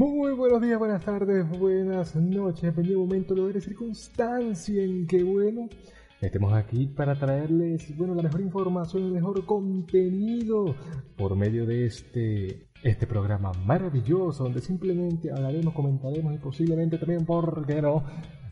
Muy buenos días, buenas tardes, buenas noches, dependiendo del momento, lugar de circunstancia en que, bueno, estemos aquí para traerles, bueno, la mejor información, el mejor contenido por medio de este, este programa maravilloso donde simplemente hablaremos, comentaremos y posiblemente también, ¿por qué no?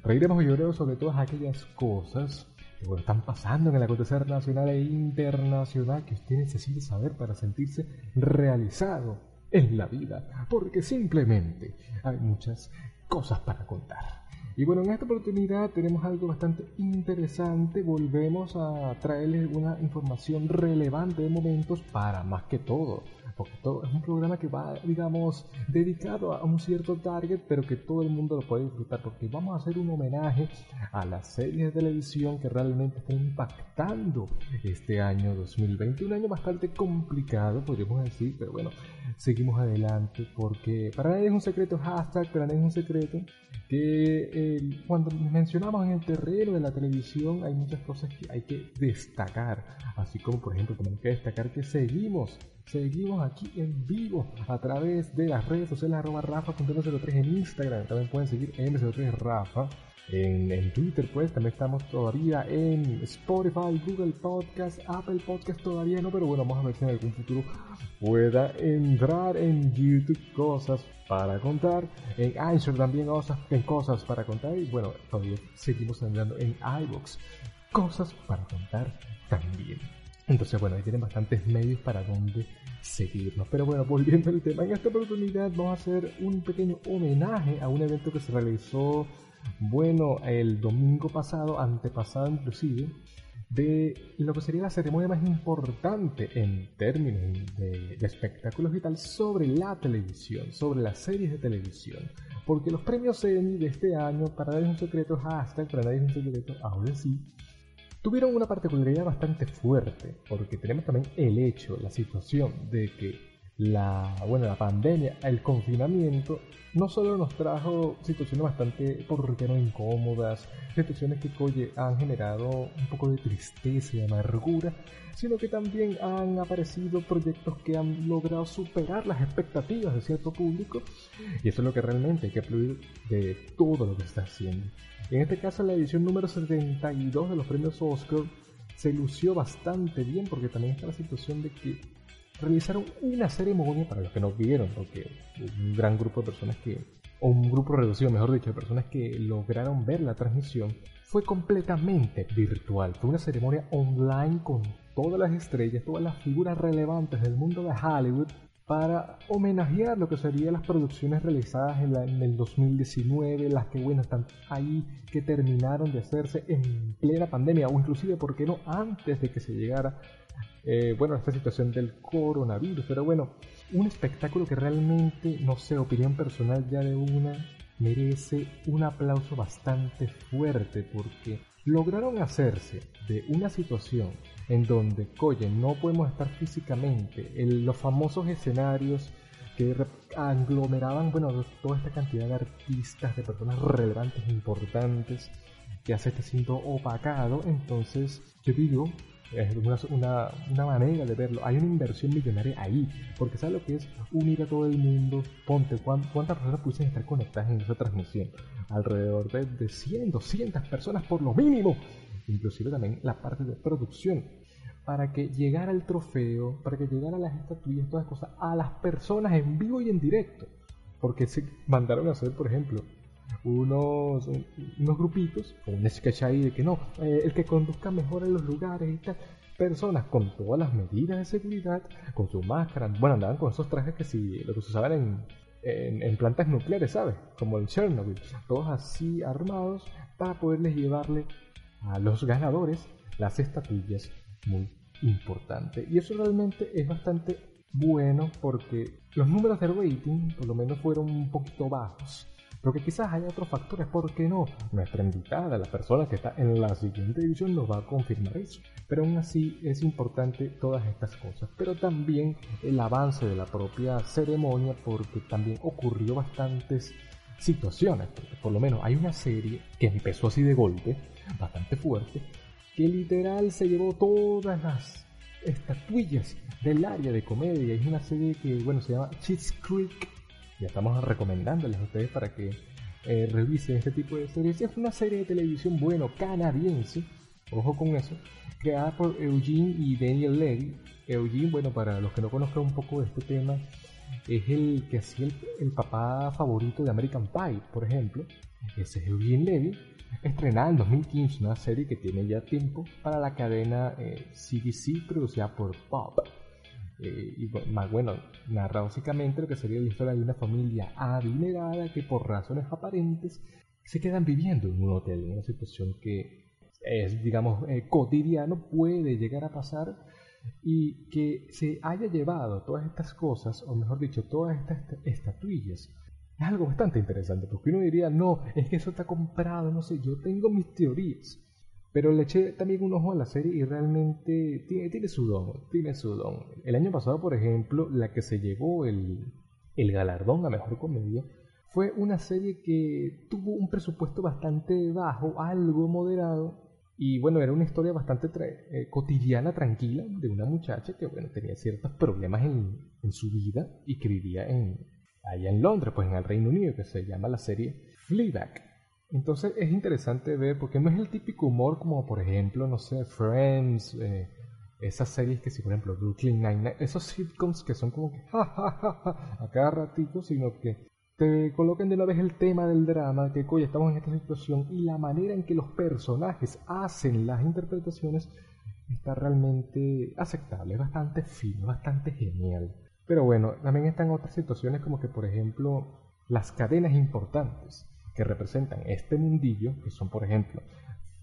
Reiremos y lloremos sobre todas aquellas cosas que bueno, están pasando en el acontecer nacional e internacional que usted necesita saber para sentirse realizado en la vida, porque simplemente hay muchas cosas para contar. Y bueno, en esta oportunidad tenemos algo bastante interesante. Volvemos a traerles una información relevante de momentos para más que todo porque todo es un programa que va, digamos, dedicado a un cierto target, pero que todo el mundo lo puede disfrutar, porque vamos a hacer un homenaje a las series de televisión que realmente están impactando este año 2020, un año bastante complicado, podríamos decir, pero bueno, seguimos adelante, porque para nadie es un secreto, hashtag, para nadie es un secreto, que eh, cuando mencionamos en el terreno de la televisión hay muchas cosas que hay que destacar, así como por ejemplo tenemos que destacar que seguimos Seguimos aquí en vivo a través de las redes sociales arroba rafa.m03 en Instagram. También pueden seguir m03 rafa. En, Twitter pues también estamos todavía en Spotify, Google Podcast, Apple Podcast todavía no, pero bueno, vamos a ver si en algún futuro pueda entrar en YouTube cosas para contar, en Anchor también cosas, en cosas para contar y bueno, todavía seguimos andando en iBox, cosas para contar también. Entonces, bueno, ahí tienen bastantes medios para donde seguirnos. Pero bueno, volviendo al tema, en esta oportunidad vamos a hacer un pequeño homenaje a un evento que se realizó, bueno, el domingo pasado, antepasado inclusive, de lo que sería la ceremonia más importante en términos de, espectáculos y tal sobre la televisión, sobre las series de televisión. Porque los premios Emmy de este año, para nadie es un secreto, hashtag, para nadie es un secreto, ahora sí, tuvieron una particularidad bastante fuerte, porque tenemos también el hecho, la situación de que la, bueno, la pandemia, el confinamiento, no solo nos trajo situaciones bastante, por qué no incómodas, situaciones que oye, han generado un poco de tristeza y amargura, sino que también han aparecido proyectos que han logrado superar las expectativas de cierto público, y eso es lo que realmente hay que aplaudir de todo lo que está haciendo. En este caso, la edición número 72 de los premios Oscar se lució bastante bien porque también está la situación de que realizaron una ceremonia para los que no vieron, porque un gran grupo de personas que, o un grupo reducido, mejor dicho, de personas que lograron ver la transmisión, fue completamente virtual. Fue una ceremonia online con todas las estrellas, todas las figuras relevantes del mundo de Hollywood para homenajear lo que serían las producciones realizadas en, el 2019, las que bueno están ahí, que terminaron de hacerse en plena pandemia, o inclusive, ¿por qué no?, antes de que se llegara, eh, bueno, esta situación del coronavirus. Pero bueno, un espectáculo que realmente, no sé, opinión personal ya de una, merece un aplauso bastante fuerte, porque lograron hacerse de una situación en donde, oye, no podemos estar físicamente en los famosos escenarios que aglomeraban, bueno, toda esta cantidad de artistas, de personas relevantes, importantes, que hace este siendo opacado, entonces yo digo, es una, una, manera de verlo. Hay una inversión millonaria ahí, porque ¿sabes lo que es unir a todo el mundo? Ponte, ¿cuántas personas pudiesen estar conectadas en esa transmisión? Alrededor de, de 100, 200 personas por lo mínimo. Inclusive también la parte de producción para que llegara el trofeo, para que llegara las estatuillas, todas las cosas, a las personas en vivo y en directo. Porque se mandaron a hacer, por ejemplo, unos, unos grupitos, un sketch ahí de que no, eh, el que conduzca mejor en los lugares y tal. Personas con todas las medidas de seguridad, con su máscara, bueno, andaban con esos trajes que si lo que se usaban en, en, en, plantas nucleares, ¿sabes? Como el Chernobyl, todos así armados para poderles llevarle a los ganadores las estatuillas muy importante. Y eso realmente es bastante bueno porque los números de rating por lo menos fueron un poquito bajos. Pero que quizás haya otros factores, ¿por qué no? Nuestra invitada, la persona que está en la siguiente edición, nos va a confirmar eso. Pero aún así es importante todas estas cosas. Pero también el avance de la propia ceremonia, porque también ocurrió bastantes situaciones. Porque por lo menos hay una serie que empezó así de golpe, bastante fuerte, que literal se llevó todas las estatuillas del área de comedia. Es una serie que, bueno, se llama Cheats Creek ya estamos recomendándoles a ustedes para que eh, revisen este tipo de series. Es una serie de televisión, bueno, canadiense, ojo con eso, creada por Eugene y Daniel Levy. Eugene, bueno, para los que no conozcan un poco de este tema, es el que hacía el, papá favorito de American Pie, por ejemplo. Ese es Eugene Levy, estrenada en 2015, una serie que tiene ya tiempo para la cadena CBC, eh, producida por Pop. Eh, y más bueno, narra básicamente lo que sería la historia de una familia adinerada que por razones aparentes se quedan viviendo en un hotel, en una situación que es, digamos, eh, cotidiano, puede llegar a pasar y que se haya llevado todas estas cosas, o mejor dicho, todas estas estatuillas. Es algo bastante interesante, porque uno diría, no, es que eso está comprado, no sé, yo tengo mis teorías. Pero le eché también un ojo a la serie y realmente tiene, su don, tiene su don. El año pasado, por ejemplo, la que se llevó el, el galardón a Mejor Comedia fue una serie que tuvo un presupuesto bastante bajo, algo moderado, y bueno, era una historia bastante eh, cotidiana, tranquila, de una muchacha que bueno, tenía ciertos problemas en, en, su vida y que vivía en, allá en Londres, pues en el Reino Unido, que se llama la serie Fleabag. Entonces es interesante ver, porque no es el típico humor como por ejemplo, no sé, Friends, eh, esas series que si por ejemplo Brooklyn Nine-Nine, esos sitcoms que son como que a cada ratito, sino que te colocan de una vez el tema del drama, que coño, estamos en esta situación y la manera en que los personajes hacen las interpretaciones está realmente aceptable, es bastante fino, bastante genial. Pero bueno, también están otras situaciones como que por ejemplo las cadenas importantes que representan este mundillo, que son por ejemplo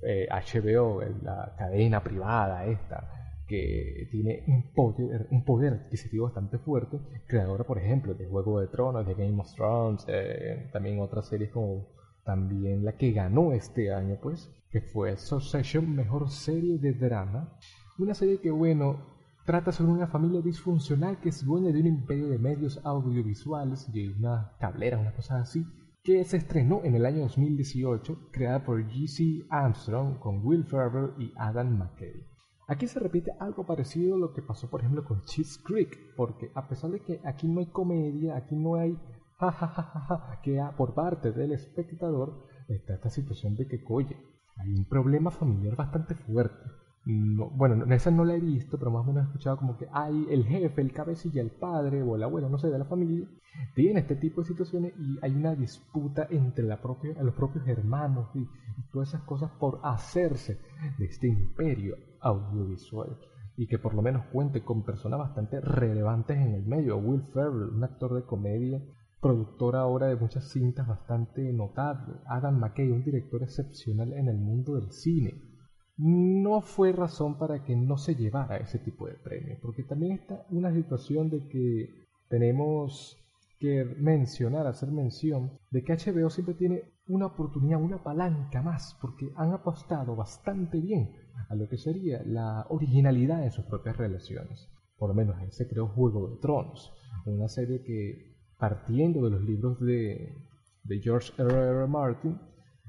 HBO, eh, la cadena privada esta, que tiene un poder, un poder adquisitivo bastante fuerte, creadora por ejemplo de Juego de Tronos, de Game of Thrones, eh, también otras series como también la que ganó este año pues, que fue Succession, mejor serie de drama, una serie que bueno, trata sobre una familia disfuncional que es dueña de un imperio de medios audiovisuales, de una tablera, una cosa así, que se estrenó en el año 2018, creada por G.C. Armstrong con Will Ferrell y Adam McKay. Aquí se repite algo parecido a lo que pasó, por ejemplo, con Cheese Creek, porque a pesar de que aquí no hay comedia, aquí no hay jajajaja, que por parte del espectador está esta situación de que, oye, hay un problema familiar bastante fuerte no, bueno, esa no la he visto, pero más o menos he escuchado como que hay el jefe, el cabecilla, el padre o el abuelo, no sé, de la familia, tiene este tipo de situaciones y hay una disputa entre la propia, los propios hermanos y, todas esas cosas por hacerse de este imperio audiovisual y que por lo menos cuente con personas bastante relevantes en el medio. Will Ferrell, un actor de comedia, productor ahora de muchas cintas bastante notable. Adam McKay, un director excepcional en el mundo del cine no fue razón para que no se llevara ese tipo de premio, porque también está una situación de que tenemos que mencionar, hacer mención de que HBO siempre tiene una oportunidad, una palanca más, porque han apostado bastante bien a lo que sería la originalidad de sus propias relaciones. Por lo menos ahí se creó Juego de Tronos, una serie que partiendo de los libros de, de George R. R. Martin,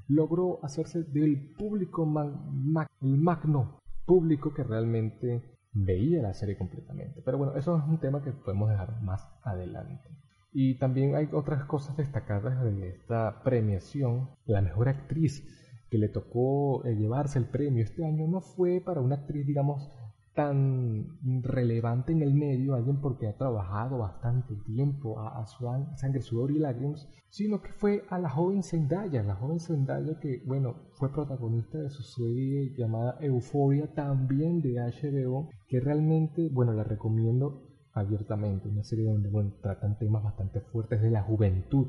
logró hacerse del público el magno público que realmente veía la serie completamente. Pero bueno, eso es un tema que podemos dejar más adelante. Y también hay otras cosas destacadas de esta premiación. La mejor actriz que le tocó eh, llevarse el premio este año no fue para una actriz, digamos, tan relevante en el medio, alguien porque ha trabajado bastante tiempo a, su sangre, sudor y lágrimas, sino que fue a la joven Zendaya, la joven Zendaya que, bueno, fue protagonista de su serie llamada Euphoria, también de HBO, que realmente, bueno, la recomiendo abiertamente, una serie donde, bueno, tratan temas bastante fuertes de la juventud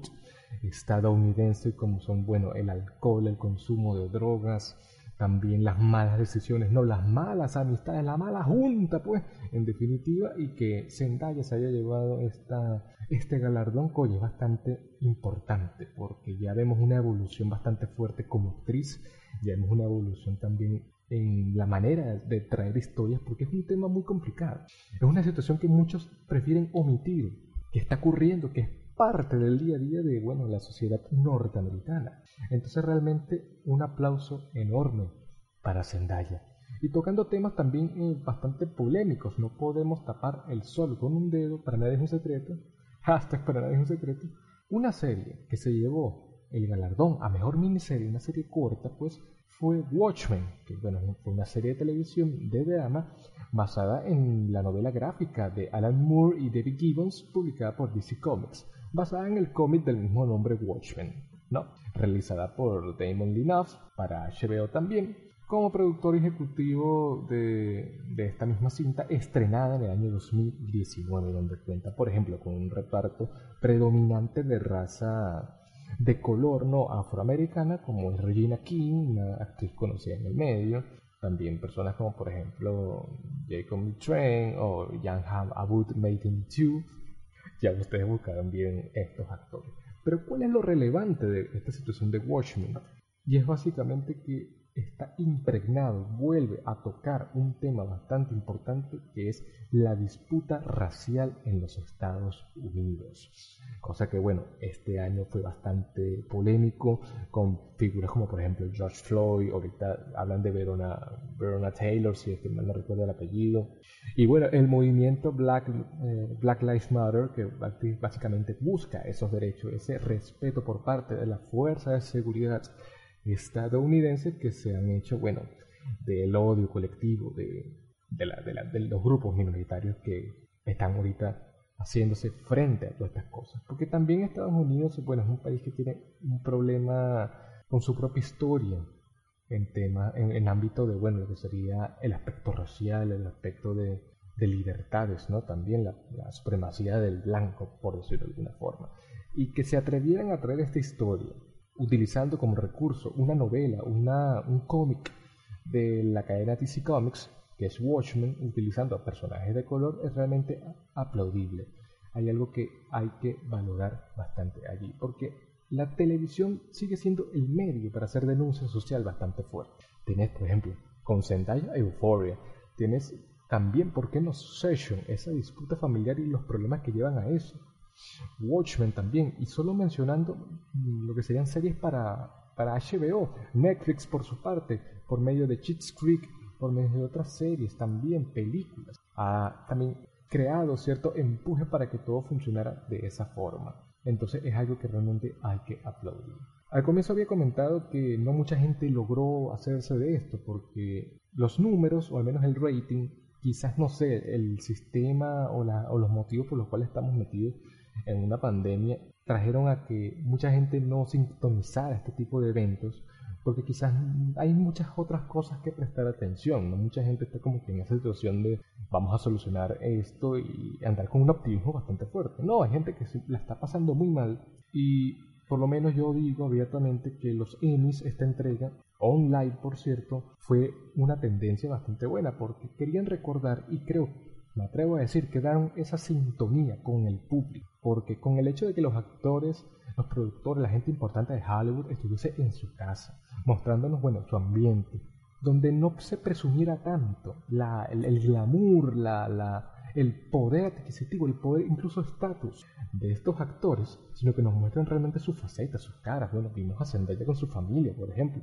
estadounidense, como son, bueno, el alcohol, el consumo de drogas, también las malas decisiones, no las malas amistades, la mala junta, pues, en definitiva, y que Zendaya se haya llevado esta, este galardón, coye, es bastante importante, porque ya vemos una evolución bastante fuerte como actriz, ya vemos una evolución también en la manera de traer historias, porque es un tema muy complicado. Es una situación que muchos prefieren omitir, que está ocurriendo, que es parte del día a día de bueno, la sociedad norteamericana. Entonces realmente un aplauso enorme para Zendaya. Y tocando temas también eh, bastante polémicos, no podemos tapar el sol con un dedo, para nadie es un secreto, hashtag para nadie es un secreto, una serie que se llevó el galardón a mejor miniserie, una serie corta, pues fue Watchmen, que bueno, fue una serie de televisión de drama basada en la novela gráfica de Alan Moore y David Gibbons, publicada por DC Comics, basada en el cómic del mismo nombre Watchmen, ¿no? realizada por Damon Lindelof para HBO también, como productor ejecutivo de, esta misma cinta, estrenada en el año 2019, donde cuenta, por ejemplo, con un reparto predominante de raza de color no afroamericana, como es Regina King, una actriz conocida en el medio, también personas como por ejemplo Jacob Train o Ham Abud Maiden 2, ya ustedes buscaron bien estos actores. Pero ¿cuál es lo relevante de esta situación de Watchmen? Y es básicamente que está impregnado, vuelve a tocar un tema bastante importante que es la disputa racial en los Estados Unidos. Cosa que, bueno, este año fue bastante polémico con figuras como, por ejemplo, George Floyd, ahorita hablan de Verona, Verona Taylor, si es que mal no recuerdo el apellido. Y bueno, el movimiento Black, eh, Black Lives Matter, que básicamente busca esos derechos, ese respeto por parte de la fuerza de seguridad estadounidenses que se han hecho, bueno, del odio colectivo de, de, los grupos minoritarios que están ahorita haciéndose frente a todas estas cosas. Porque también Estados Unidos, bueno, es un país que tiene un problema con su propia historia en tema, en, el ámbito de, bueno, lo que sería el aspecto racial, el aspecto de, de libertades, ¿no? También la, la, supremacía del blanco, por decirlo de alguna forma. Y que se atrevieran a traer esta historia utilizando como recurso una novela, una, un cómic de la cadena DC Comics, que es Watchmen, utilizando personajes de color, es realmente aplaudible. Hay algo que hay que valorar bastante allí, porque la televisión sigue siendo el medio para hacer denuncia social bastante fuerte. Tienes, por ejemplo, con Zendaya Euphoria. Tienes también, ¿por qué no Session? Esa disputa familiar y los problemas que llevan a eso. Watchmen también, y solo mencionando lo que serían series para, para HBO, Netflix por su parte, por medio de Cheats Creek, por medio de otras series, también películas, ha también creado cierto empuje para que todo funcionara de esa forma. Entonces es algo que realmente hay que aplaudir. Al comienzo había comentado que no mucha gente logró hacerse de esto porque los números, o al menos el rating, quizás no sé, el sistema o, la, o los motivos por los cuales estamos metidos en una pandemia trajeron a que mucha gente no sintonizara este tipo de eventos porque quizás hay muchas otras cosas que prestar atención, ¿no? Mucha gente está como que en esa situación de vamos a solucionar esto y andar con un optimismo bastante fuerte. No, hay gente que la está pasando muy mal y por lo menos yo digo abiertamente que los Emmys, esta entrega, online por cierto, fue una tendencia bastante buena porque querían recordar y creo me atrevo a decir que dan esa sintonía con el público, porque con el hecho de que los actores, los productores, la gente importante de Hollywood estuviese en su casa, mostrándonos, bueno, su ambiente, donde no se presumiera tanto el, glamour, la, el poder adquisitivo, el poder, incluso estatus de estos actores, sino que nos muestran realmente sus facetas, sus caras. Bueno, vimos a Zendaya con su familia, por ejemplo.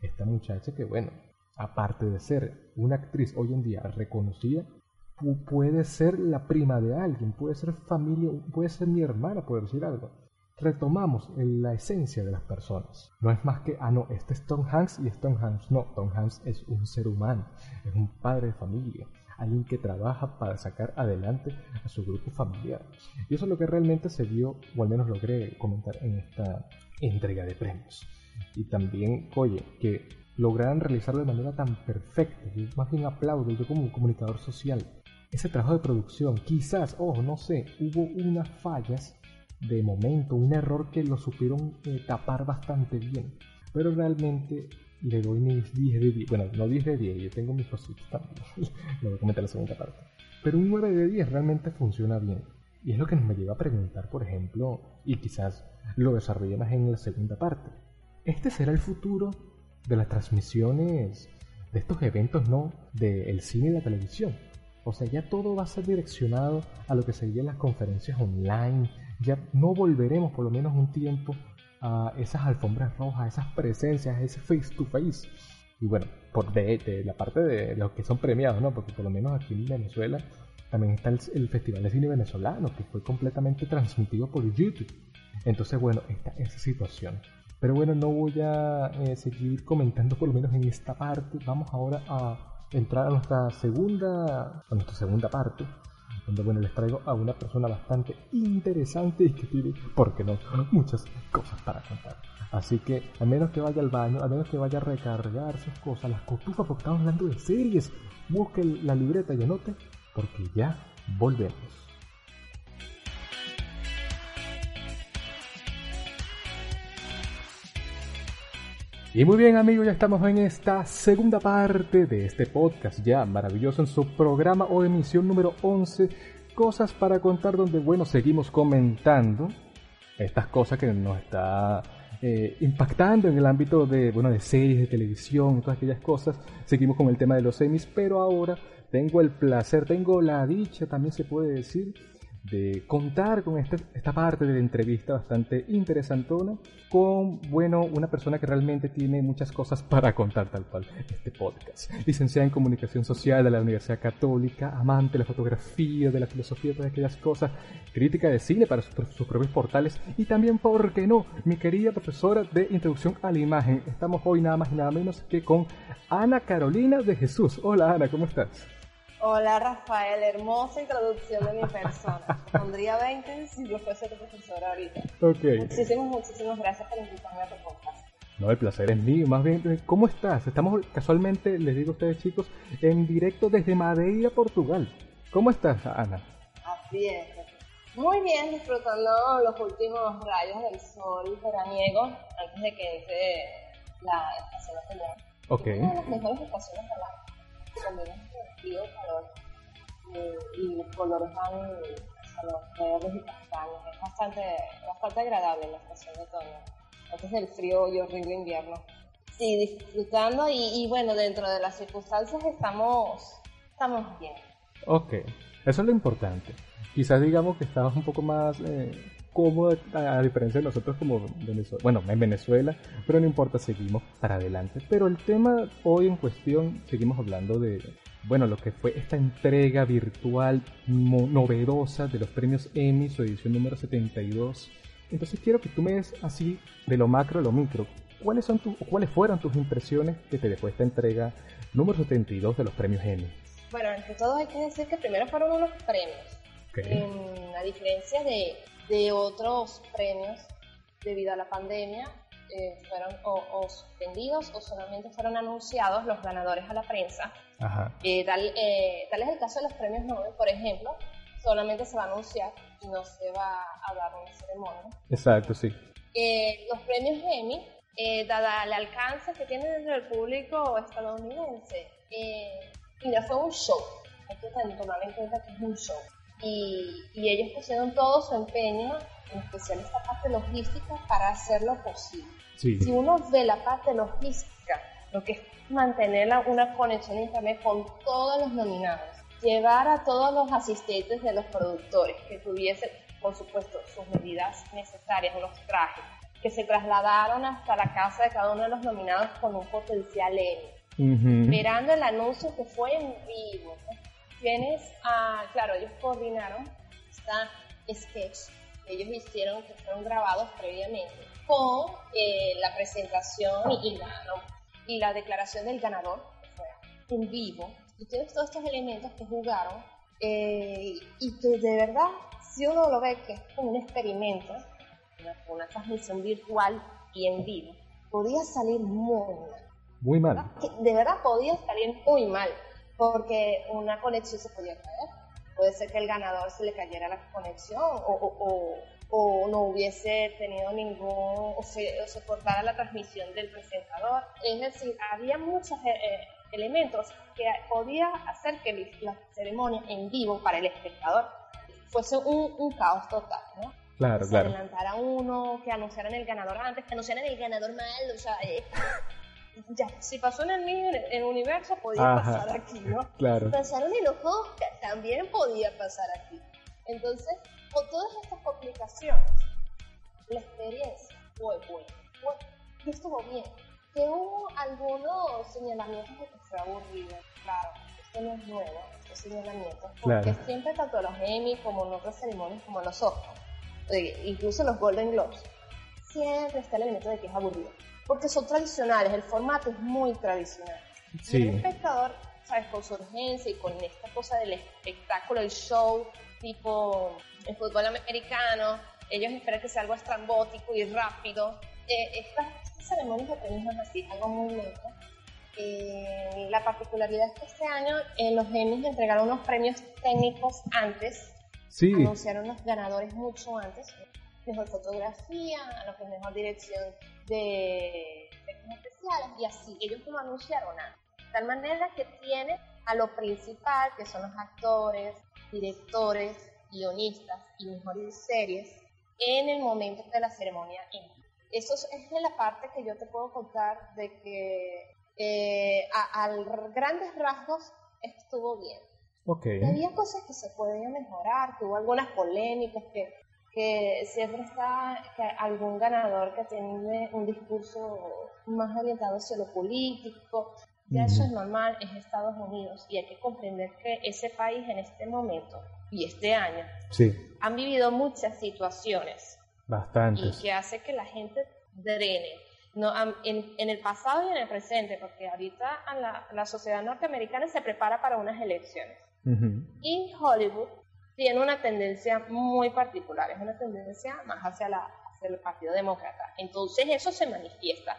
Esta muchacha que, bueno, aparte de ser una actriz hoy en día reconocida, puede ser la prima de alguien, puede ser familia, puede ser mi hermana, por decir algo. Retomamos la esencia de las personas. No es más que, ah, no, este es Tom Hanks y es Tom Hanks. No, Tom Hanks es un ser humano, es un padre de familia, alguien que trabaja para sacar adelante a su grupo familiar. Y eso es lo que realmente se vio, o al menos logré comentar en esta entrega de premios. Y también, oye, que lograran realizarlo de manera tan perfecta. Yo más bien aplaudo yo como un comunicador social ese trabajo de producción. Quizás, ojo, no sé, hubo unas fallas de momento, un error que lo supieron eh, tapar bastante bien. Pero realmente le doy mis 10 de 10. Bueno, no 10 de 10, yo tengo mis cositas también. lo voy a comentar en la segunda parte. Pero un 9 de 10 realmente funciona bien. Y es lo que nos me lleva a preguntar, por ejemplo, y quizás lo desarrolle más en la segunda parte. ¿Este será el futuro de las transmisiones de estos eventos, no? Del cine y la televisión. O sea, ya todo va a ser direccionado a lo que serían las conferencias online. Ya no volveremos por lo menos un tiempo a esas alfombras rojas, esas presencias, ese face to face. Y bueno, por de, la parte de los que son premiados, ¿no? Porque por lo menos aquí en Venezuela también está el, Festival de Cine Venezolano, que fue completamente transmitido por YouTube. Entonces, bueno, está esa situación. Pero bueno, no voy a eh, seguir comentando por lo menos en esta parte. Vamos ahora a entrar a nuestra segunda, a nuestra segunda parte, donde bueno, les traigo a una persona bastante interesante y que tiene, ¿por qué no?, muchas cosas para contar. Así que, a menos que vaya al baño, a menos que vaya a recargar sus cosas, las cotufas, porque estamos hablando de series, busque la libreta y anote, porque ya volvemos. Y muy bien amigos, ya estamos en esta segunda parte de este podcast ya maravilloso en su programa o emisión número 11, Cosas para contar, donde bueno, seguimos comentando estas cosas que nos está eh, impactando en el ámbito de, bueno, de series, de televisión, todas aquellas cosas. Seguimos con el tema de los semis, pero ahora tengo el placer, tengo la dicha, también se puede decir, de contar con esta, esta parte de la entrevista bastante interesantona con, bueno, una persona que realmente tiene muchas cosas para contar tal cual este podcast. Licenciada en Comunicación Social de la Universidad Católica, amante de la fotografía, de la filosofía, todas aquellas cosas, crítica de cine para sus, sus propios portales y también, ¿por qué no?, mi querida profesora de Introducción a la Imagen. Estamos hoy nada más y nada menos que con Ana Carolina de Jesús. Hola Ana, ¿cómo estás? Hola Rafael, hermosa introducción de mi persona. Pondría 20 si yo fuese tu profesora ahorita. Ok. Muchísimas, muchísimas gracias por invitarme a tu podcast. No, el placer es mío. Más bien, ¿cómo estás? Estamos casualmente, les digo a ustedes chicos, en directo desde Madeira, Portugal. ¿Cómo estás, Ana? Así es. Muy bien, disfrutando los últimos rayos del sol veraniego antes de que entre la estación otoñal. Ok. Una de las mejores estaciones del año. Combina frío, calor eh, y los colores van a los verdes y castaños. Es bastante, bastante agradable la estación de otoño. Antes del frío y horrible invierno. Sí, disfrutando y, y, bueno, dentro de las circunstancias estamos, estamos bien. Ok, eso es lo importante. Quizás digamos que estamos un poco más eh, a, diferencia de nosotros como Venezuela, bueno, en Venezuela, pero no importa, seguimos para adelante. Pero el tema hoy en cuestión, seguimos hablando de, bueno, lo que fue esta entrega virtual novedosa de los premios Emmy, su edición número 72. Entonces quiero que tú me des así de lo macro a lo micro. ¿Cuáles, son tu, cuáles fueron tus impresiones que te dejó esta entrega número 72 de los premios Emmy? Bueno, entre todo hay que decir que primero fueron unos premios. Okay. En, a diferencia de, de otros premios, debido a la pandemia, eh, fueron o, o, suspendidos o solamente fueron anunciados los ganadores a la prensa. Ajá. Eh, tal, eh, tal, es el caso de los premios Nobel, por ejemplo, solamente se va a anunciar y no se va a dar una ceremonia. Exacto, sí. Eh, los premios Emmy, dada el alcance que tienen dentro del público estadounidense, mira, fue un show. Hay que tomar en cuenta que es un show. Y, y ellos pusieron todo su empeño en especial esta parte logística, para hacerlo posible. Sí. Si uno ve la parte logística, lo que es mantener una conexión a internet con todos los nominados, llevar a todos los asistentes de los productores que tuviesen, por supuesto, sus medidas necesarias, unos trajes, que se trasladaron hasta la casa de cada uno de los nominados con un potencial Emmy. Uh -huh. Mirando el anuncio que fue en vivo, tienes, ah, claro, ellos coordinaron esta sketch ellos hicieron, que fueron grabados previamente, con eh, la presentación y la, ¿no? y la declaración del ganador, que fue en vivo. Y tienes todos estos elementos que jugaron eh, y que de verdad, si uno lo ve que es como un experimento, una, una transmisión virtual y en vivo, podía salir muy mal. Muy mal. De verdad podía salir muy mal, porque una conexión se podía caer puede ser que el ganador se le cayera la conexión o, o, o, o no hubiese tenido ningún, o se, o se cortara la transmisión del presentador. Es decir, había muchos eh, eh, elementos que podía hacer que la ceremonia en vivo para el espectador fuese un, un caos total, ¿no? Claro, se claro. adelantara uno, que anunciaran el ganador antes, que anunciaran el ganador mal, o sea, eh, ya, si pasó en el, en el universo, podía Ajá. pasar aquí, ¿no? Claro. Pasaron en los Oscars, también podía pasar aquí. Entonces, con todas estas complicaciones, la experiencia fue buena, fue, y estuvo bien. Que hubo algunos señalamientos de que fue aburrido, claro, esto no es nuevo, estos señalamientos, porque Claro. siempre tanto los Emmy como en otras ceremonias como en los Oscars, eh, incluso los Golden Globes, siempre está el elemento de que es aburrido, porque son tradicionales, el formato es muy tradicional. Y el Sí, espectador, ¿sabes? Con su urgencia y con esta cosa del espectáculo, el show, tipo el fútbol americano, ellos esperan que sea algo estrambótico y rápido. Eh, estas, estas ceremonias de premios así, algo muy lento. Eh, la particularidad es que este año en los Emmys entregaron unos premios técnicos antes, sí, anunciaron los ganadores mucho antes. Mejor fotografía, lo que es mejor dirección de efectos especiales y así. Ellos lo anunciaron antes. De tal manera que tiene a lo principal, que son los actores, directores, guionistas y mejores series, en el momento de la ceremonia. Eso es la parte que yo te puedo contar de que eh, a, a grandes rasgos estuvo bien. ok. Había cosas que se podían mejorar, que hubo algunas polémicas, que, que siempre está que algún ganador que tiene un discurso más orientado hacia lo político. Ya eso Ujú. es normal, es Estados Unidos y hay que comprender que ese país en este momento y este año Sí, han vivido muchas situaciones y bastantes. que hace que la gente drene. No, en, en el pasado y en el presente, porque ahorita la, la sociedad norteamericana se prepara para unas elecciones. Ujú. Y Hollywood tiene una tendencia muy particular, es una tendencia más hacia, la, hacia el Partido Demócrata. Entonces eso se manifiesta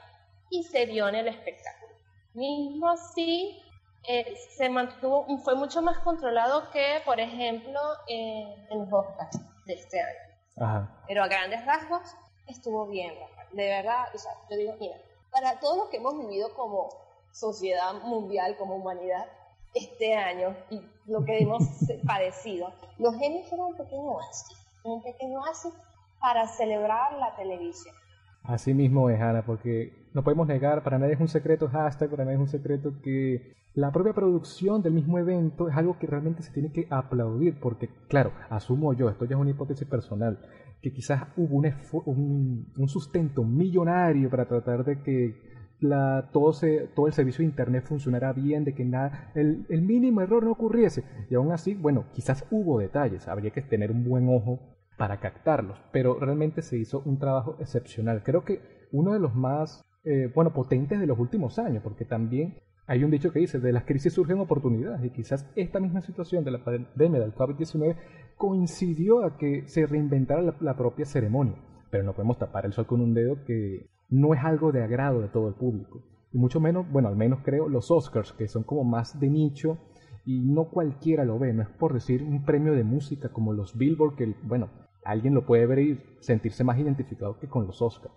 y se vio en el espectáculo. Mismo así, eh, se mantuvo, fue mucho más controlado que, por ejemplo, eh, en los Oscars de este año. Ajá. Pero a grandes rasgos estuvo bien. De verdad, o sea, yo digo, mira, para todos los que hemos vivido como sociedad mundial, como humanidad, este año y lo que hemos padecido, los genios fueron un pequeño oasis, un pequeño oasis para celebrar la televisión. Así mismo es, Ana, porque no podemos negar, para nadie es un secreto, hashtag, para nadie es un secreto que la propia producción del mismo evento es algo que realmente se tiene que aplaudir, porque, claro, asumo yo, esto ya es una hipótesis personal, que quizás hubo un, un sustento millonario para tratar de que la, todo, se, todo el servicio de Internet funcionara bien, de que nada, el, mínimo error no ocurriese. Y aún así, bueno, quizás hubo detalles, habría que tener un buen ojo para captarlos, pero realmente se hizo un trabajo excepcional. Creo que uno de los más, eh, bueno, potentes de los últimos años, porque también hay un dicho que dice, de las crisis surgen oportunidades, y quizás esta misma situación de la pandemia del COVID-19 coincidió a que se reinventara la propia ceremonia. Pero no podemos tapar el sol con un dedo que no es algo de agrado de todo el público. Y mucho menos, bueno, al menos creo, los Oscars, que son como más de nicho y no cualquiera lo ve. No es por decir un premio de música como los Billboard, que, bueno, alguien lo puede ver y sentirse más identificado que con los Oscars.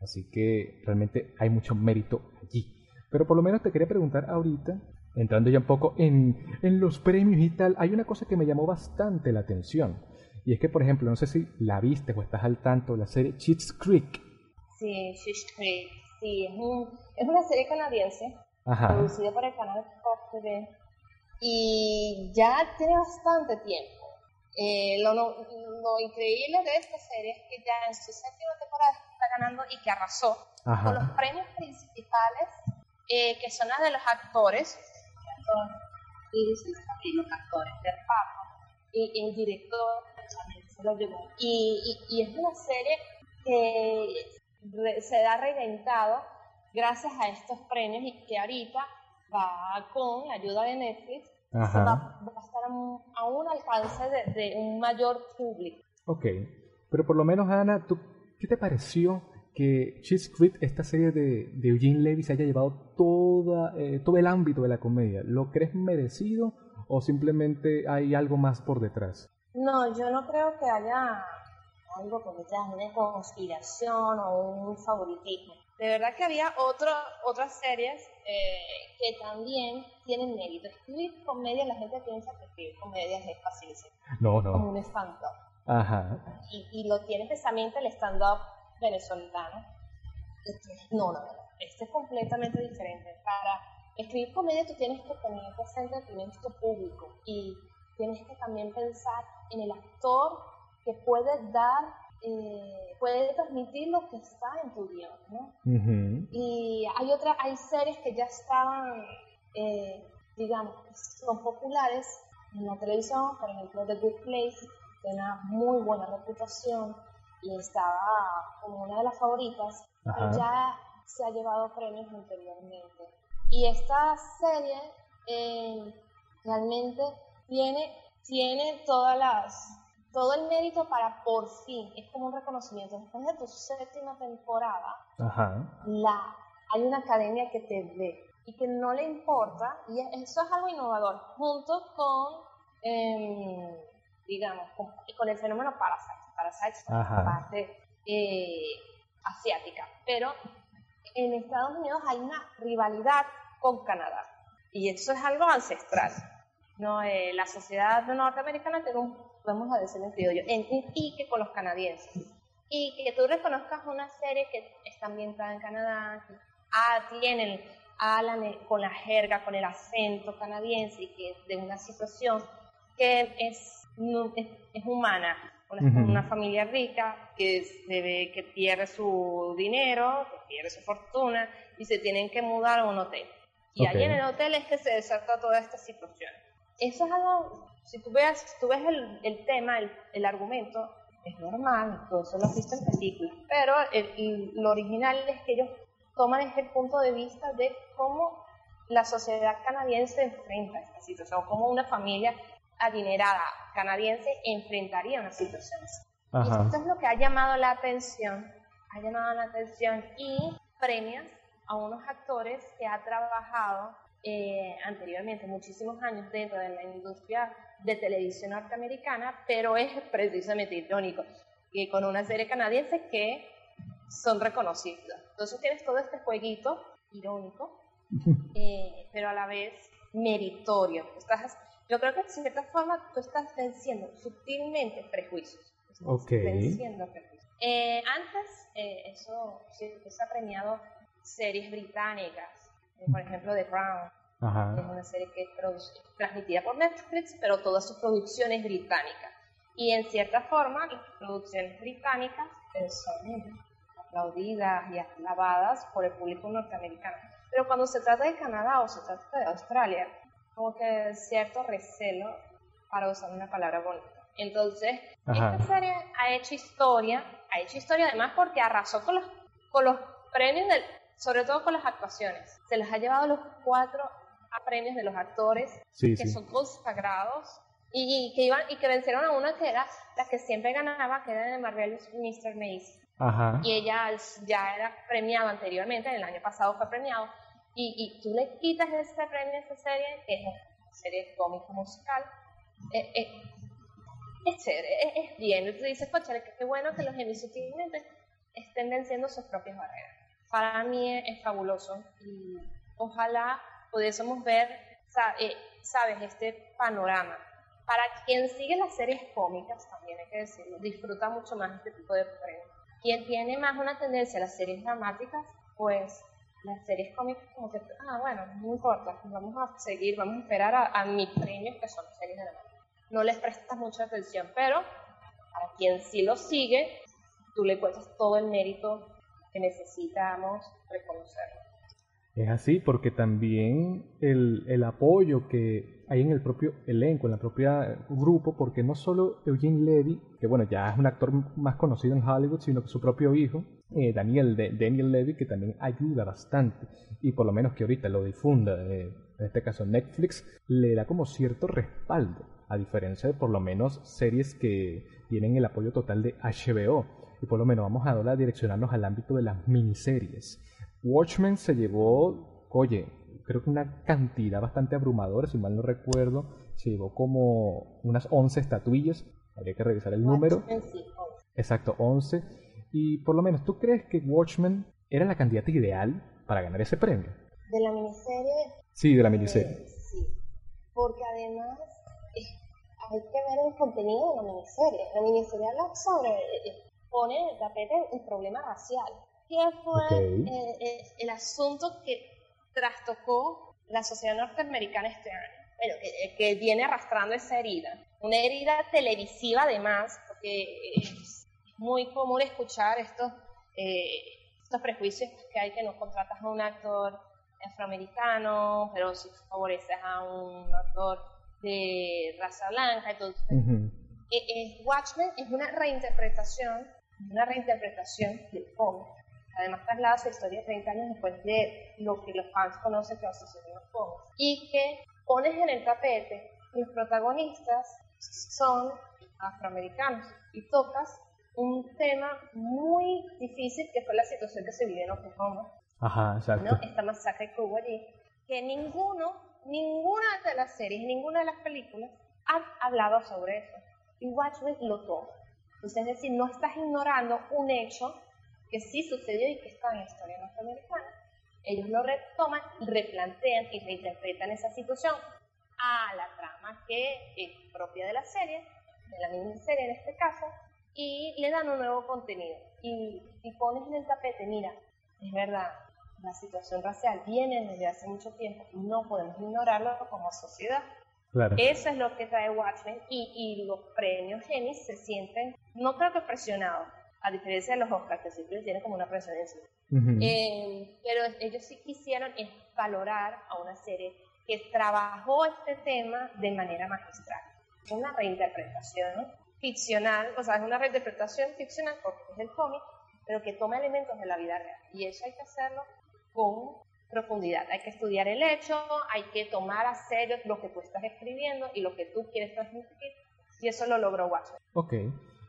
Así que realmente hay mucho mérito allí. Pero por lo menos te quería preguntar ahorita, entrando ya un poco en, en los premios y tal, hay una cosa que me llamó bastante la atención. Y es que, por ejemplo, no sé si la viste o estás al tanto, la serie Cheats Creek. Sí, Fish Creek, sí, es, un- es una serie canadiense Ajá. producida por el canal Fox TV y ya tiene bastante tiempo. Eh, lo, increíble de esta serie es que ya en su séptima temporada está ganando y que arrasó con los premios principales eh, que son las de los actores actor, y y los actores de reparto y el director también se lo llevó. y, y, y es una serie que re- se da reinventado gracias a estos premios y que ahorita va con la ayuda de Netflix se va, Ajá. va a estar a un, a un alcance de, de un mayor público Ok. Pero por lo menos, Ana, ¿tú, ¿qué te pareció que Cheats Creek, esta serie de, de Eugene Levy, se haya llevado toda, eh, todo el ámbito de la comedia? ¿Lo crees merecido o simplemente hay algo más por detrás? No, yo no creo que haya algo que de conspiración o un favoritismo. De verdad que había otro, otras series eh, que también tienen mérito. Escribir comedia, la gente piensa que escribir comedias es facilísimo. No, no. Como un stand-up. Ajá. Y, y, lo tiene precisamente el stand-up venezolano. No, no, no. Este es completamente diferente. Para escribir comedia tú tienes que tener presente tu público y tienes que también pensar en el actor que puede dar, eh, puede transmitir lo que está en tu guion, ¿no? Y hay otras, hay series que ya estaban, eh, digamos, son populares en la televisión, por ejemplo, The Good Place, tiene una muy buena reputación y estaba como una de las favoritas, ya se ha llevado premios anteriormente. Y esta serie eh, realmente tiene, tiene todas las, todo el mérito para por fin, es como un reconocimiento. Después de tu séptima temporada, La, hay una academia que te ve y que no le importa, y eso es algo innovador, junto con, em, digamos, con, el fenómeno Parasite. Parasite es una parte eh, asiática, pero en Estados Unidos hay una rivalidad con Canadá, y eso es algo ancestral. ¿no? Eh, la sociedad norteamericana tiene un, podemos decir en criollo, en un pique con los canadienses. Y que tú reconozcas una serie que está ambientada en Canadá, que ah, tienen con la jerga, con el acento canadiense y que es de una situación que es, es, humana. Una, una, familia rica que, se que pierde su dinero, que pierde su fortuna y se tienen que mudar a un hotel. Y ahí en el hotel es que se desata toda esta situación eso es algo, si tú ves, tú ves el, el tema, el, el, argumento, es normal, todo eso lo has visto en películas, pero el, lo original es que ellos toman el punto de vista de cómo la sociedad canadiense enfrenta esta situación, cómo una familia adinerada canadiense enfrentaría una situación Y esto es lo que ha llamado la atención, ha llamado la atención y premias a unos actores que ha trabajado eh, anteriormente, muchísimos años dentro de la industria de televisión norteamericana, pero es precisamente irónico que con una serie canadiense que son reconocidos. Entonces tienes todo este jueguito irónico, eh, pero a la vez meritorio. Estás, yo creo que de cierta forma tú estás venciendo sutilmente prejuicios. Estás venciendo prejuicios. Eh, antes, eso se ha premiado series británicas, por ejemplo, The Crown. Es una serie que es transmitida por Netflix, pero toda su producción es británica. Y en cierta forma, las producciones británicas son aplaudidas y alabadas por el público norteamericano. Pero cuando se trata de Canadá o se trata de Australia, como que cierto recelo para usar una palabra bonita. Entonces, esta serie ha hecho historia, ha hecho historia además porque arrasó con los, con los premios del, sobre todo con las actuaciones. Se les ha llevado los cuatro premios de los actores que son consagrados y, que iban y que vencieron a una que era la que siempre ganaba, que era de Marvelous Mr. Mace. Y ella ya era premiada anteriormente, el año pasado fue premiado. Y, y tú le quitas ese premio a esa serie, que es una serie cómica musical. Eh, eh, es chévere, es, bien. Y tú dices, coche, qué bueno que los emisores estén venciendo sus propias barreras para mí es, fabuloso y ojalá pudiésemos ver, eh, sabes, este panorama. Para quien sigue las series cómicas, también hay que decirlo, disfruta mucho más este tipo de premios. Quien tiene más una tendencia a las series dramáticas, pues las series cómicas como que, ah, bueno, no importa, vamos a seguir, vamos a esperar a, a mis premios que son las series dramáticas. No les prestas mucha atención, pero para quien sí lo sigue, tú le cuentas todo el mérito que necesitamos reconocerlo. Es así, porque también el, el, apoyo que hay en el propio elenco, en el propio grupo, porque no solo Eugene Levy, que bueno, ya es un actor más conocido en Hollywood, sino que su propio hijo, eh, Daniel, de, Daniel Levy, que también ayuda bastante, y por lo menos que ahorita lo difunda, eh, en este caso Netflix, le da como cierto respaldo, a diferencia de por lo menos series que tienen el apoyo total de HBO y por lo menos vamos a direccionarnos al ámbito de las miniseries. Watchmen se llevó, oye, creo que una cantidad bastante abrumadora, si mal no recuerdo, se llevó como unas 11 estatuillas, habría que revisar el número. Exacto, 11. Y por lo menos, ¿tú crees que Watchmen era la candidata ideal para ganar ese premio? De la miniserie. Sí, de la miniserie. eh, sí. Porque además eh, hay que ver el contenido de la miniserie. La miniserie habla sobre. eh, pone en el tapete el problema racial. ¿Qué fue Ok. eh, eh, el asunto que trastocó la sociedad norteamericana este año? Bueno, que, que viene arrastrando esa herida. Una herida televisiva además, porque es muy común escuchar estos, eh, estos prejuicios que hay que no contratas a un actor afroamericano, pero si favoreces a un actor de raza blanca. Ujú. Eh, eh, Watchmen es una reinterpretación, una reinterpretación del cómic. Además traslada su historia 30 años después de lo que los fans conocen que en los cómics. Y que pones en el tapete los protagonistas son afroamericanos y tocas un tema muy difícil que fue la situación que se vive en Oklahoma, Ajá, exacto. ¿no? Esta masacre que hubo allí, que ninguno, ninguna de las series, ninguna de las películas han hablado sobre eso. Y Watchmen lo toma. Entonces, es decir, no estás ignorando un hecho que sí sucedió y que está en la historia norteamericana. Ellos lo retoman, replantean y reinterpretan esa situación a la trama que es propia de la serie, de la miniserie en este caso, y le dan un nuevo contenido. Y, y pones en el tapete, mira, es verdad, la situación racial viene desde hace mucho tiempo y no podemos ignorarlo como sociedad. Claro. Eso es lo que trae Watchmen y, y los premios Emmy se sienten, no creo que presionados, a diferencia de los Oscars, que siempre tienen como una presión encima. Ujú. Eh, pero ellos sí quisieron es valorar a una serie que trabajó este tema de manera magistral. Una reinterpretación ficcional, o sea, es una reinterpretación ficcional porque es del cómic, pero que toma elementos de la vida real. Y eso hay que hacerlo con profundidad. Hay que estudiar el hecho, hay que tomar a serio lo que tú estás escribiendo y lo que tú quieres transmitir. Y eso lo logró Watchmen. Ok.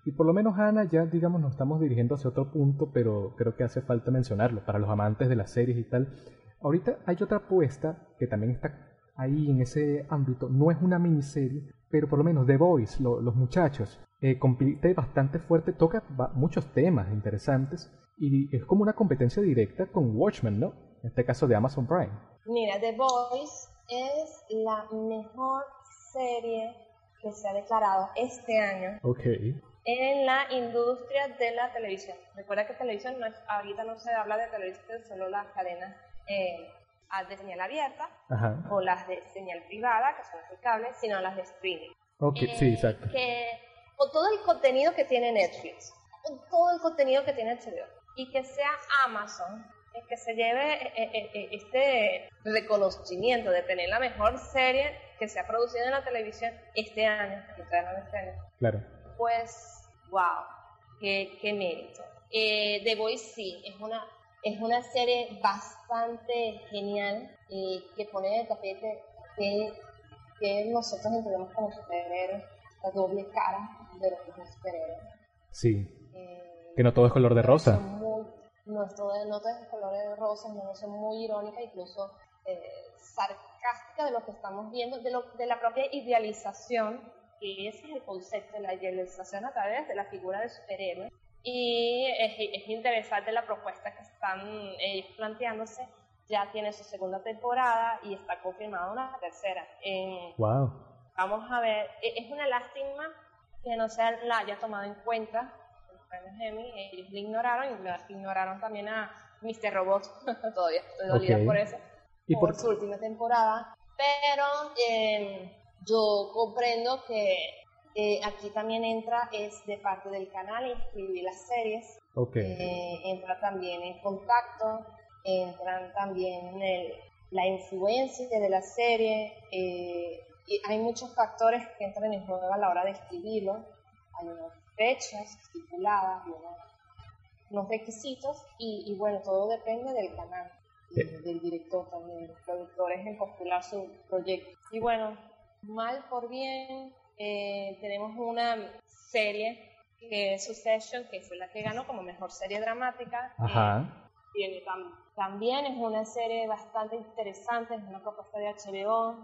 Y por lo menos, Ana, ya digamos nos estamos dirigiendo hacia otro punto, pero creo que hace falta mencionarlo para los amantes de las series y tal. Ahorita hay otra apuesta que también está ahí en ese ámbito. No es una miniserie, pero por lo menos The Boys, lo- los muchachos, eh, compite bastante fuerte, toca muchos temas interesantes y es como una competencia directa con Watchmen, ¿no? En este caso de Amazon Prime. Mira, The Voice es la mejor serie que se ha declarado este año Ok. En la industria de la televisión. Recuerda que televisión no es, ahorita no se habla de televisión, solo las cadenas eh, de señal abierta Ajá. o las de señal privada, que son las de cable, sino las de streaming. Ok, Eh, sí, exacto. Que, o todo el contenido que tiene Netflix, o todo el contenido que tiene HBO, y que sea Amazon el que se lleve eh, eh, eh, este reconocimiento de tener la mejor serie que se ha producido en la televisión este año, este año, Claro. pues, wow, qué, qué mérito. Eh, The Voice sí, es una, es una serie bastante genial eh, que pone en el tapete que, que nosotros entendemos como superhéroes, la doble cara de lo que es un superhéroe. Sí. Eh, Que no todo es color de rosa. muy- no es todo de notas de colores de rosa, no son muy irónica, incluso eh, sarcástica de lo que estamos viendo, de, lo, de la propia idealización, que ese es el concepto de la idealización a través de la figura del superhéroe. Y es, es interesante la propuesta que están ellos planteándose. Ya tiene su segunda temporada y está confirmada una tercera. En, Wow. Vamos a ver, e- es una lástima que no se la haya tomado en cuenta los premios Emmy, ellos le ignoraron, igno- ignoraron también a Mr. Robot, todavía estoy dolida Ok. por eso, Y por por, su última temporada, pero eh, yo comprendo que eh, aquí también entra, es de parte del canal, inscribir las series, ok. eh, entra también el contacto, entran también el- la influencia de la serie, eh, y hay muchos factores que entran en juego a la hora de escribirlo, hay unas fechas estipuladas, unos, unos requisitos, y, y bueno, todo depende del canal, y Sí. del director también, los productores en postular su proyecto. Y bueno, mal por bien, eh, tenemos una serie que es Succession, que fue la que ganó como mejor serie dramática. Ajá. también es una serie bastante interesante, es una propuesta de HBO,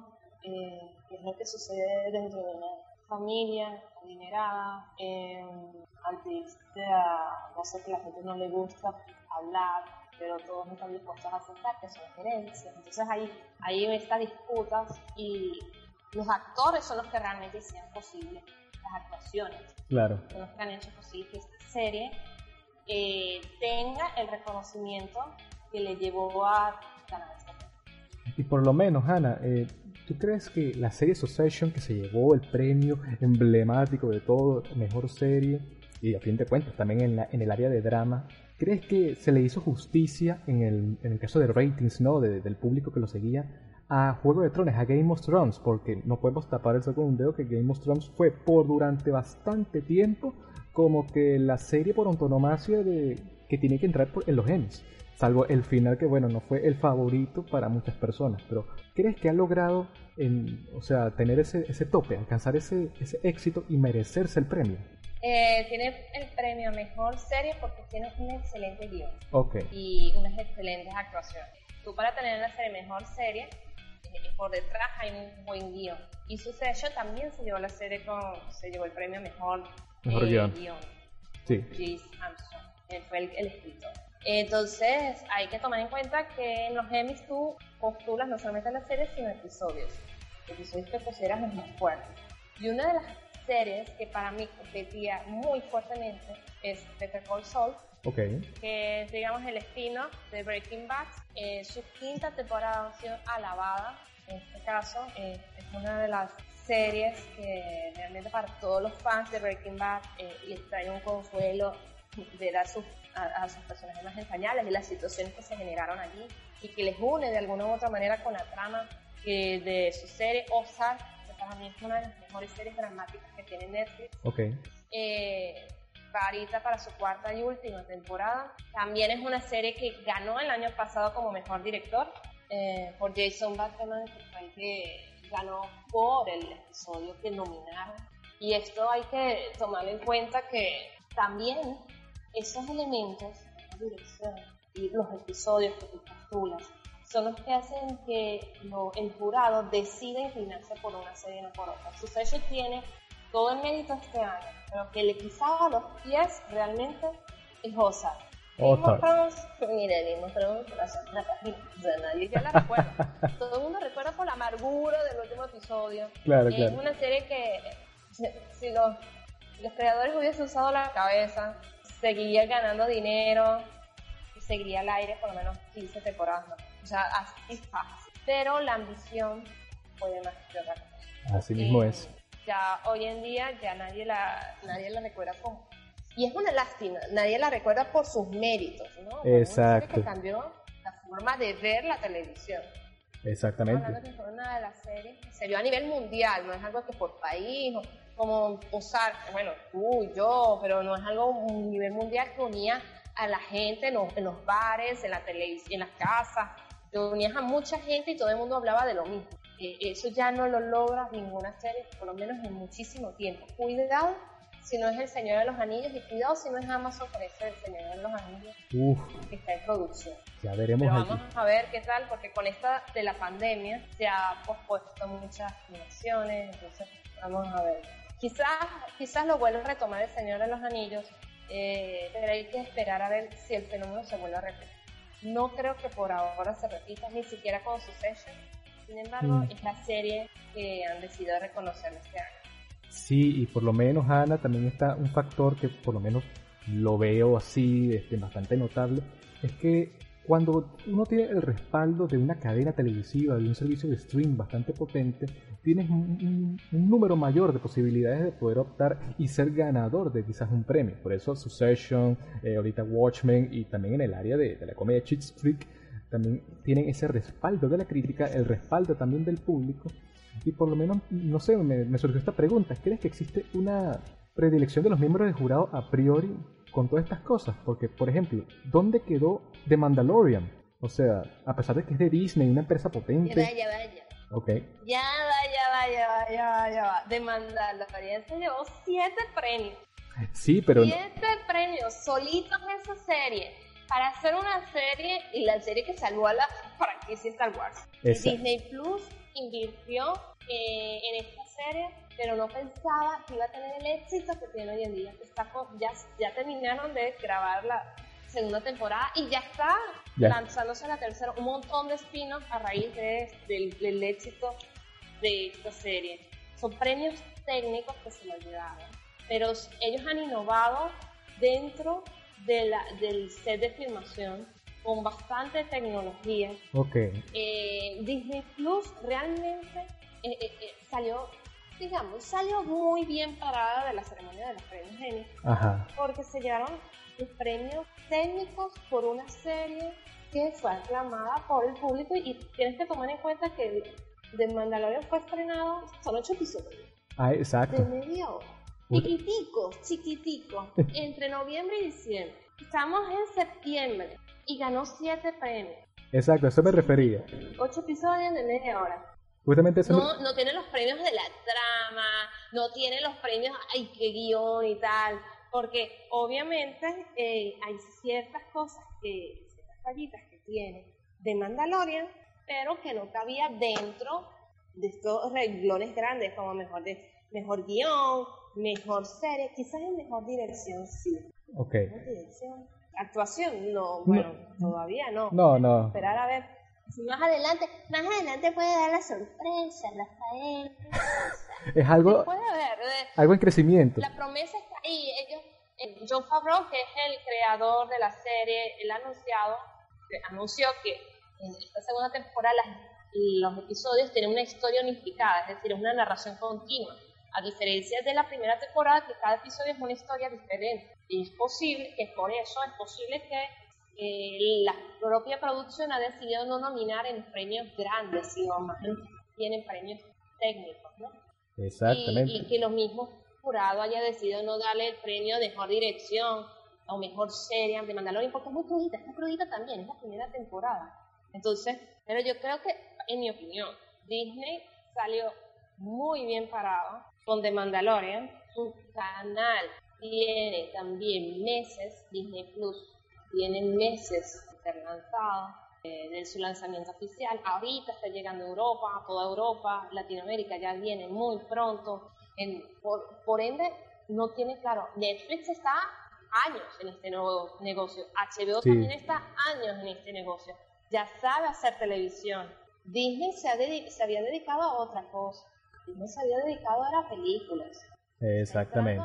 eh, que es lo que sucede dentro de una familia, adinerada, eh, no sé que la gente no le gusta hablar, pero todos están dispuestos a aceptar que son gerencias. Entonces ahí, ahí estas disputas y los actores son los que realmente hicieron posible las actuaciones. Claro. Son los que han hecho posible que esta serie eh, tenga el reconocimiento que le llevó a ganar esta Y por lo menos, Ana, eh, ¿tú crees que la serie Succession, que se llevó el premio emblemático de todo, mejor serie, y a fin de cuentas también en, la, en el área de drama, ¿crees que se le hizo justicia en el, en el caso de ratings, ¿no? del público que lo seguía a Juego de Tronos, a Game of Thrones, porque no podemos tapar el con un dedo que Game of Thrones fue por durante bastante tiempo como que la serie por antonomasia de que tiene que entrar en los Emmys. Salvo el final que, bueno, no fue el favorito para muchas personas. Pero, ¿crees que ha logrado, en, o sea, tener ese, ese tope, alcanzar ese, ese éxito y merecerse el premio? Eh, tiene el premio Mejor Serie porque tiene un excelente guion. Ok. Y unas excelentes actuaciones. Tú para tener la serie Mejor Serie, por detrás hay un buen guion. Y Succession también se llevó la serie con, se llevó el premio Mejor, Mejor eh, guion. Sí. Jace Armstrong, él fue el, el escritor. Entonces hay que tomar en cuenta que en los Emmys tú postulas no solamente las series, sino episodios. Episodios que consideras los más fuertes. Y una de las series que para mí competía muy fuertemente es Better Call Saul, okay. que es digamos el espino de Breaking Bad. Eh, su quinta temporada ha sido alabada, en este caso eh, es una de las series que realmente para todos los fans de Breaking Bad eh, les trae un consuelo ver a sus, a, sus personajes más entrañables y las situaciones que se generaron allí y que les une de alguna u otra manera con la trama de su serie Ozark, que para mí es una de las mejores series dramáticas que tiene Netflix. Ok. Eh, para su cuarta y última temporada. También es una serie que ganó el año pasado como mejor director eh, por Jason Bateman, que fue el que ganó por el episodio que nominaron. Y esto hay que tomar en cuenta que también esos elementos, la dirección y los episodios que tú postulas, son los que hacen que el jurado decida inclinarse por una serie y no por otra. Succession tiene todo el mérito este año, pero que le pisaba los pies realmente es Ozark. Ozark. Mira, Game of Thrones, la nadie ya la recuerda. Todo el mundo recuerda por la amargura del último episodio. Claro, es claro. una serie que si los, los creadores hubiesen usado la cabeza, seguiría ganando dinero y seguiría al aire por lo menos 15 temporadas O sea, así es fácil. Pero la ambición puede más que otra cosa. Así mismo es. Ya hoy en día ya nadie la, nadie la recuerda como... Y es una lástima, nadie la recuerda por sus méritos, ¿no? Exacto. Que cambió la forma de ver la televisión. Exactamente. Hablando que fue una de las series, se vio a nivel mundial, no es algo que por país o como usar, bueno, tú yo, pero no es algo a nivel mundial que unía a la gente en los, bares, en la televisión, en las casas, te unías a mucha gente y todo el mundo hablaba de lo mismo. Eso ya no lo logra ninguna serie, por lo menos en muchísimo tiempo. Cuidado si no es El Señor de los Anillos y cuidado si no es Amazon con ese El Señor de los Anillos que está en producción. Ya veremos. Pero vamos a ver qué tal, porque con esta de la pandemia se ha pospuesto muchas filmaciones, entonces vamos a ver Quizás, quizás lo vuelva a retomar el Señor de los Anillos, eh, pero hay que esperar a ver si el fenómeno se vuelve a repetir. No creo que por ahora se repita, ni siquiera con Succession. Sin embargo, mm. es la serie que han decidido reconocer este año. Sí, y por lo menos, Ana, también está un factor que por lo menos lo veo así, este, bastante notable, es que cuando uno tiene el respaldo de una cadena televisiva, de un servicio de stream bastante potente, tienes un, número mayor de posibilidades de poder optar y ser ganador de quizás un premio. Por eso Succession, eh, ahorita Watchmen y también en el área de, la comedia Cheats Freak también tienen ese respaldo de la crítica, el respaldo también del público. Y por lo menos, no sé, me, me surgió esta pregunta, ¿crees que existe una predilección de los miembros del jurado a priori con todas estas cosas? Porque, por ejemplo, ¿dónde quedó The Mandalorian? O sea, a pesar de que es de Disney, una empresa potente. Vaya, vaya. Ok. Ya va, ya va, ya va, ya va, ya va. The Mandalorian se llevó siete premios. Sí, pero. Siete premios solitos en esa serie. Para hacer una serie, y la serie que salvó a la franquicia Star Wars. Disney Plus invirtió eh, en esta serie, pero no pensaba que iba a tener el éxito que tiene hoy en día. Está ya, ya terminaron de grabar la segunda temporada y ya está lanzándose la tercera. Un montón de espinos a raíz de, del, éxito de esta serie. Son premios técnicos que se lo llevaron, pero ellos han innovado dentro de la, del set de filmación con bastante tecnología. Okay. Eh, Disney Plus realmente eh, eh, eh, salió, digamos, salió muy bien parada de la ceremonia de los premios Emmy, porque se llevaron los premios técnicos por una serie que fue aclamada por el público y tienes que tomar en cuenta que The Mandalorian fue estrenado, son ocho episodios. Ah, exacto. De media hora. Chiquiticos, chiquiticos, entre noviembre y diciembre. Estamos en septiembre y ganó siete premios. Exacto, a eso me refería. Ocho episodios de media hora. Justamente eso no, no tiene los premios de la trama, no tiene los premios, ay, qué guion y tal, porque obviamente eh, hay ciertas cosas que, ciertas fallitas que tiene de Mandalorian, pero que no cabía dentro de estos reglones grandes, como mejor, de, mejor guion, mejor serie, quizás en mejor dirección, sí. Ok. Mejor dirección. Actuación, no, bueno, todavía no. No, no. Esperar a ver más adelante, más adelante puede dar la sorpresa, Rafael. es algo, puede ver, algo en crecimiento. La promesa está ahí. Ellos, eh, John Favreau, que es el creador de la serie, él ha anunciado, anunció que en esta segunda temporada los episodios tienen una historia unificada, es decir, una narración continua. A diferencia de la primera temporada, que cada episodio es una historia diferente. Y es posible que por eso es posible que eh, la propia producción ha decidido no nominar en premios grandes, sino más tienen premios técnicos, ¿no? Exactamente. Y, que lo mismo jurado haya decidido no darle el premio de mejor dirección o mejor serie de Mandalorian, porque es muy crudita, es muy crudita también, es la primera temporada. Entonces, pero yo creo que, en mi opinión, Disney salió muy bien parado con The Mandalorian. Su canal tiene también meses, Disney Plus tienen meses de ser lanzado, eh, de su lanzamiento oficial. Ahorita está llegando a Europa, a toda Europa, Latinoamérica ya viene muy pronto. En, por, por, ende, no tiene claro. Netflix está años en este nuevo negocio. HBO también está años en este negocio. Ya sabe hacer televisión. Disney se, se había dedicado a otra cosa. Disney se había dedicado a las películas. Exactamente.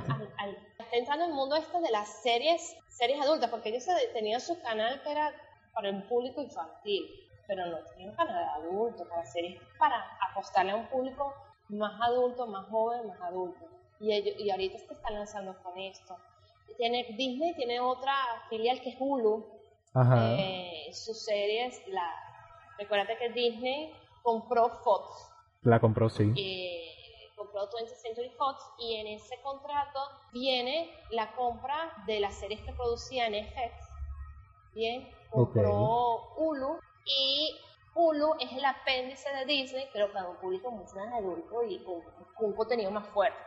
Está entrando, en el mundo este de las series, series adultas, porque ellos tenían su canal que era para un público infantil, pero no tenían un canal adulto, para series, para apostarle a un público más adulto, más joven, más adulto. Y, ellos, y ahorita se están lanzando con esto. Tiene, Disney tiene otra filial que es Hulu. Eh, sus series, la, recuérdate que Disney compró Fox. La compró, sí. Eh, compró 20th Century Fox y en ese contrato viene la compra de las series que producía FX. Bien, compró Hulu y Hulu es el apéndice de Disney, pero para un público mucho más adulto y con un contenido más fuerte,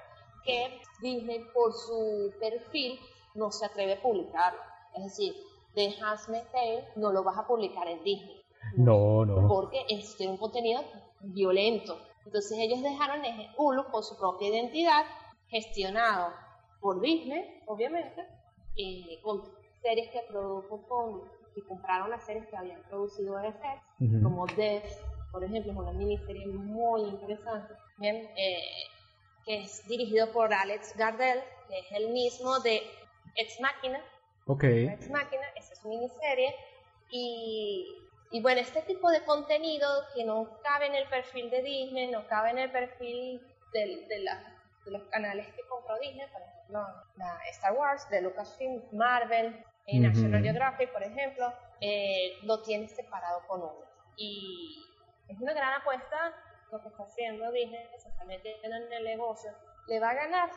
que Disney por su perfil no se atreve a publicarlo. Es decir, The Handmaid's Tale no lo vas a publicar en Disney. No, no. Porque es un contenido violento. Entonces ellos dejaron Hulu con su propia identidad, gestionado por Disney, obviamente, eh, con series que produjo con, que compraron las series que habían producido FX, como Death, por ejemplo, es una miniserie muy interesante, eh, que es dirigido por Alex Gardel, que es el mismo de Ex Machina. Okay. Ex Machina, esa es su miniserie, y y bueno, este tipo de contenido que no cabe en el perfil de Disney, no cabe en el perfil de, de, los canales que compró Disney, por ejemplo, la Star Wars, de Lucasfilm, Marvel, en National Geographic, por ejemplo, eh, lo tiene separado con uno. Y es una gran apuesta lo que está haciendo Disney, que se está metiendo en el negocio. ¿Le va a ganar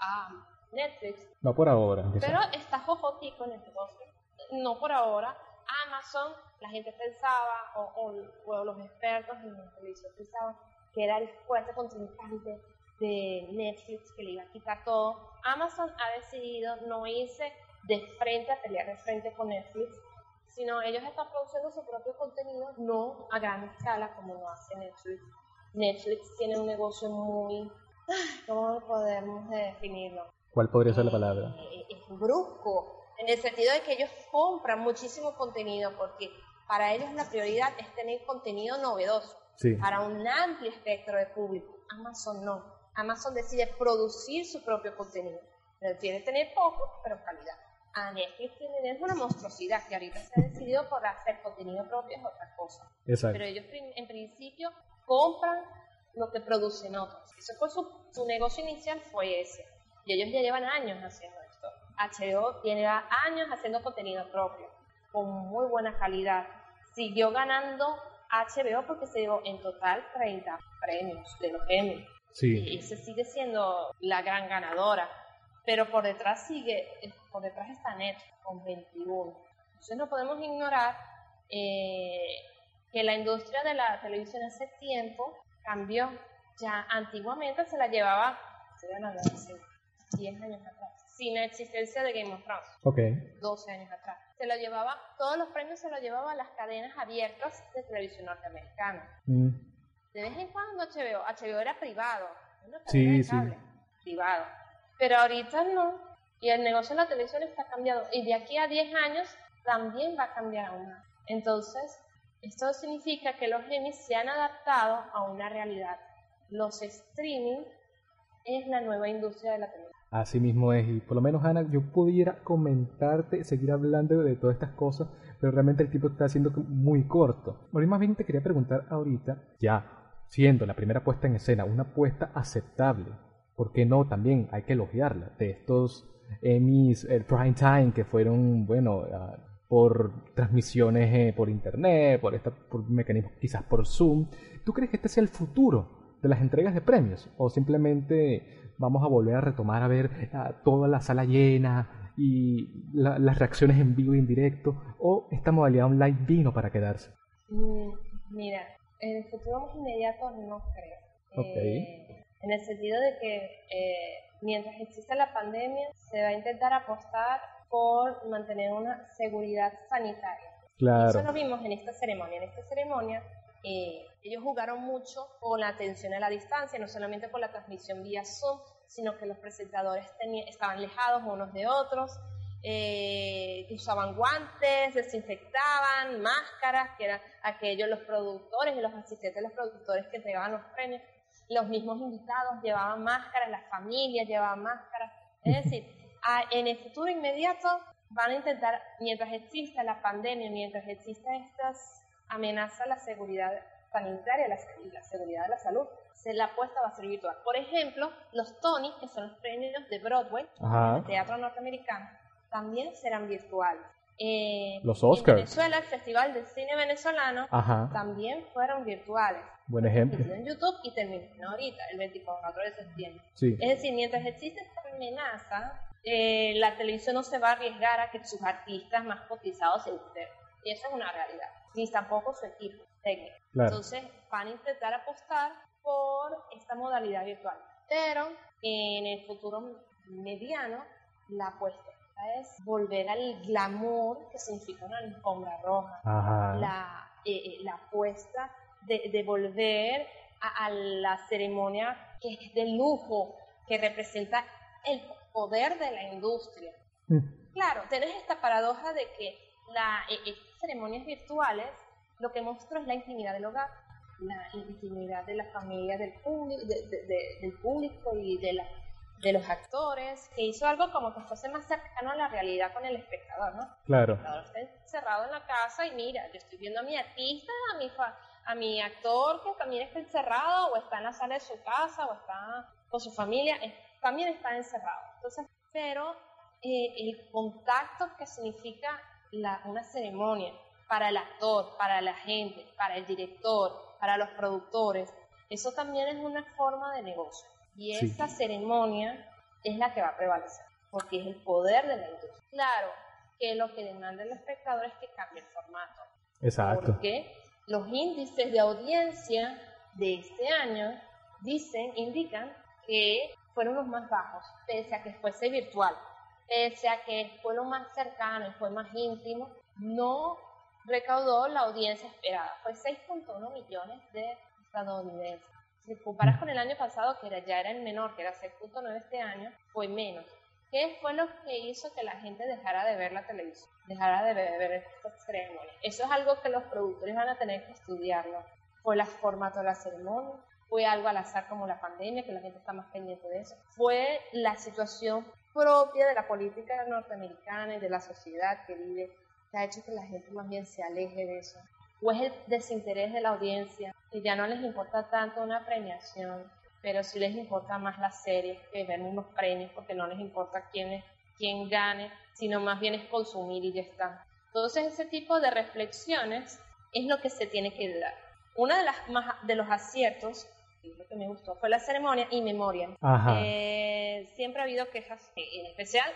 a Netflix? No por ahora. Pero está jojotico en el negocio. No por ahora Amazon, la gente pensaba, o, los expertos en la televisión pensaban que era el fuerte contrincante de Netflix que le iba a quitar todo. Amazon ha decidido no irse de frente a pelear de frente con Netflix, sino ellos están produciendo su propio contenido, no a gran escala como lo hace Netflix. Netflix tiene un negocio muy, ¿cómo podemos definirlo? ¿Cuál podría ser la palabra? Eh, es brusco, en el sentido de que ellos compran muchísimo contenido porque para ellos la prioridad es tener contenido novedoso para un amplio espectro de público. Amazon no. Amazon decide producir su propio contenido. Quiere tener poco, pero calidad. A Netflix es una monstruosidad que ahorita se ha decidido por hacer contenido propio es otra cosa. Pero ellos en principio compran lo que producen otros. Eso fue su, su negocio inicial fue ese. Y ellos ya llevan años haciendo esto. HBO tiene años haciendo contenido propio, con muy buena calidad. Siguió ganando HBO porque se llevó en total 30 premios de los Emmy. Sí. Y ese sigue siendo la gran ganadora. Pero por detrás sigue, por detrás está Netflix con 21. Entonces no podemos ignorar eh, que la industria de la televisión hace tiempo cambió. Ya antiguamente se la llevaba, se 10 años atrás, sin la existencia de Game of Thrones. Ok. 12 años atrás. Se lo llevaba, todos los premios se los llevaba a las cadenas abiertas de televisión norteamericana. Mm. De vez en cuando HBO, HBO era privado. sí, sí. Privado. Pero ahorita no. Y el negocio de la televisión está cambiado. Y de aquí a 10 años también va a cambiar aún más. Entonces, esto significa que los Emmys se han adaptado a una realidad. Los streaming es la nueva industria de la televisión. Así mismo es, y por lo menos Ana, yo pudiera comentarte, seguir hablando de todas estas cosas, pero realmente el tiempo está haciendo muy corto. más bien te quería preguntar ahorita, ya siendo la primera puesta en escena una puesta aceptable, ¿por qué no? También hay que elogiarla, de estos Emmys, el prime time, que fueron, bueno, ah, por transmisiones eh, por internet, por, esta, por mecanismos quizás por Zoom. ¿Tú crees que este sea el futuro de las entregas de premios? ¿O simplemente vamos a volver a retomar a ver toda la sala llena y las reacciones en vivo y en directo? ¿O esta modalidad online vino para quedarse? Mm, mira, en el futuro más inmediato no creo. Eh, en el sentido de que eh, mientras exista la pandemia, se va a intentar apostar por mantener una seguridad sanitaria. Claro. Eso lo vimos en esta ceremonia. En esta ceremonia eh, ellos jugaron mucho con la atención a la distancia, no solamente por la transmisión vía Zoom, sino que los presentadores estaban alejados unos de otros, eh, usaban guantes, desinfectaban, máscaras, que eran aquellos los productores y los asistentes de los productores que entregaban los premios. Los mismos invitados llevaban máscaras, las familias llevaban máscaras. Es decir, en el futuro inmediato van a intentar, mientras exista la pandemia, mientras exista estas amenaza la seguridad sanitaria y la seguridad de la salud. Se la apuesta va a ser virtual. Por ejemplo, los Tony, que son los premios de Broadway, de teatro norteamericano, también serán virtuales. Eh, los Oscars. En Venezuela, el Festival de Cine Venezolano, también fueron virtuales. Buen ejemplo. En YouTube y terminó ahorita, el 24 de septiembre. Sí. Es decir, mientras existe esta amenaza, eh, la televisión no se va a arriesgar a que sus artistas más cotizados se enteren. Y eso es una realidad ni tampoco su equipo técnico. Entonces van a intentar apostar por esta modalidad virtual. Pero en el futuro mediano, la apuesta es volver al glamour que significa una alfombra roja. La, eh, eh, la apuesta de, volver a, la ceremonia que es de lujo, que representa el poder de la industria. Mm. Claro, tenés esta paradoja de que la, estas ceremonias virtuales lo que muestra es la intimidad del hogar, la intimidad de la familia, del, público, del público y de, la, de los actores, que hizo algo como que fuese más cercano a la realidad con el espectador, ¿no? Claro. El espectador está encerrado en la casa y mira, yo estoy viendo a mi artista, a mi, a mi actor que también está encerrado o está en la sala de su casa o está con su familia, también está encerrado. Entonces, pero eh, el contacto que significa una ceremonia para el actor, para la gente, para el director, para los productores. Eso también es una forma de negocio. Y esa ceremonia es la que va a prevalecer, porque es el poder de la industria. Claro que lo que demanda el espectador es que cambie el formato. Exacto. Porque los índices de audiencia de este año dicen, indican que fueron los más bajos, pese a que fuese virtual pese a que fue lo más cercano y fue más íntimo, no recaudó la audiencia esperada. Fue 6.1 millones de estadounidenses. Si comparas con el año pasado, que ya era el menor, que era 6.9 este año, fue menos. ¿Qué fue lo que hizo que la gente dejara de ver la televisión, dejara de ver, de ver estas ceremonias? Eso es algo que los productores van a tener que estudiarlo. ¿Fue el formato de la ceremonia? ¿Fue algo al azar como la pandemia, que la gente está más pendiente de eso? ¿Fue la situación propia de la política norteamericana y de la sociedad que vive que ha hecho que la gente más bien se aleje de eso? ¿O es el desinterés de la audiencia y ya no les importa tanto una premiación pero sí les importa más las series que ver unos premios porque no les importa quién, es, quién gane, sino más bien es consumir y ya está. Entonces ese tipo de reflexiones es lo que se tiene que dar. Uno de, las más, de los aciertos, lo que me gustó, fue la ceremonia y memoria. Eh, siempre ha habido quejas, en especial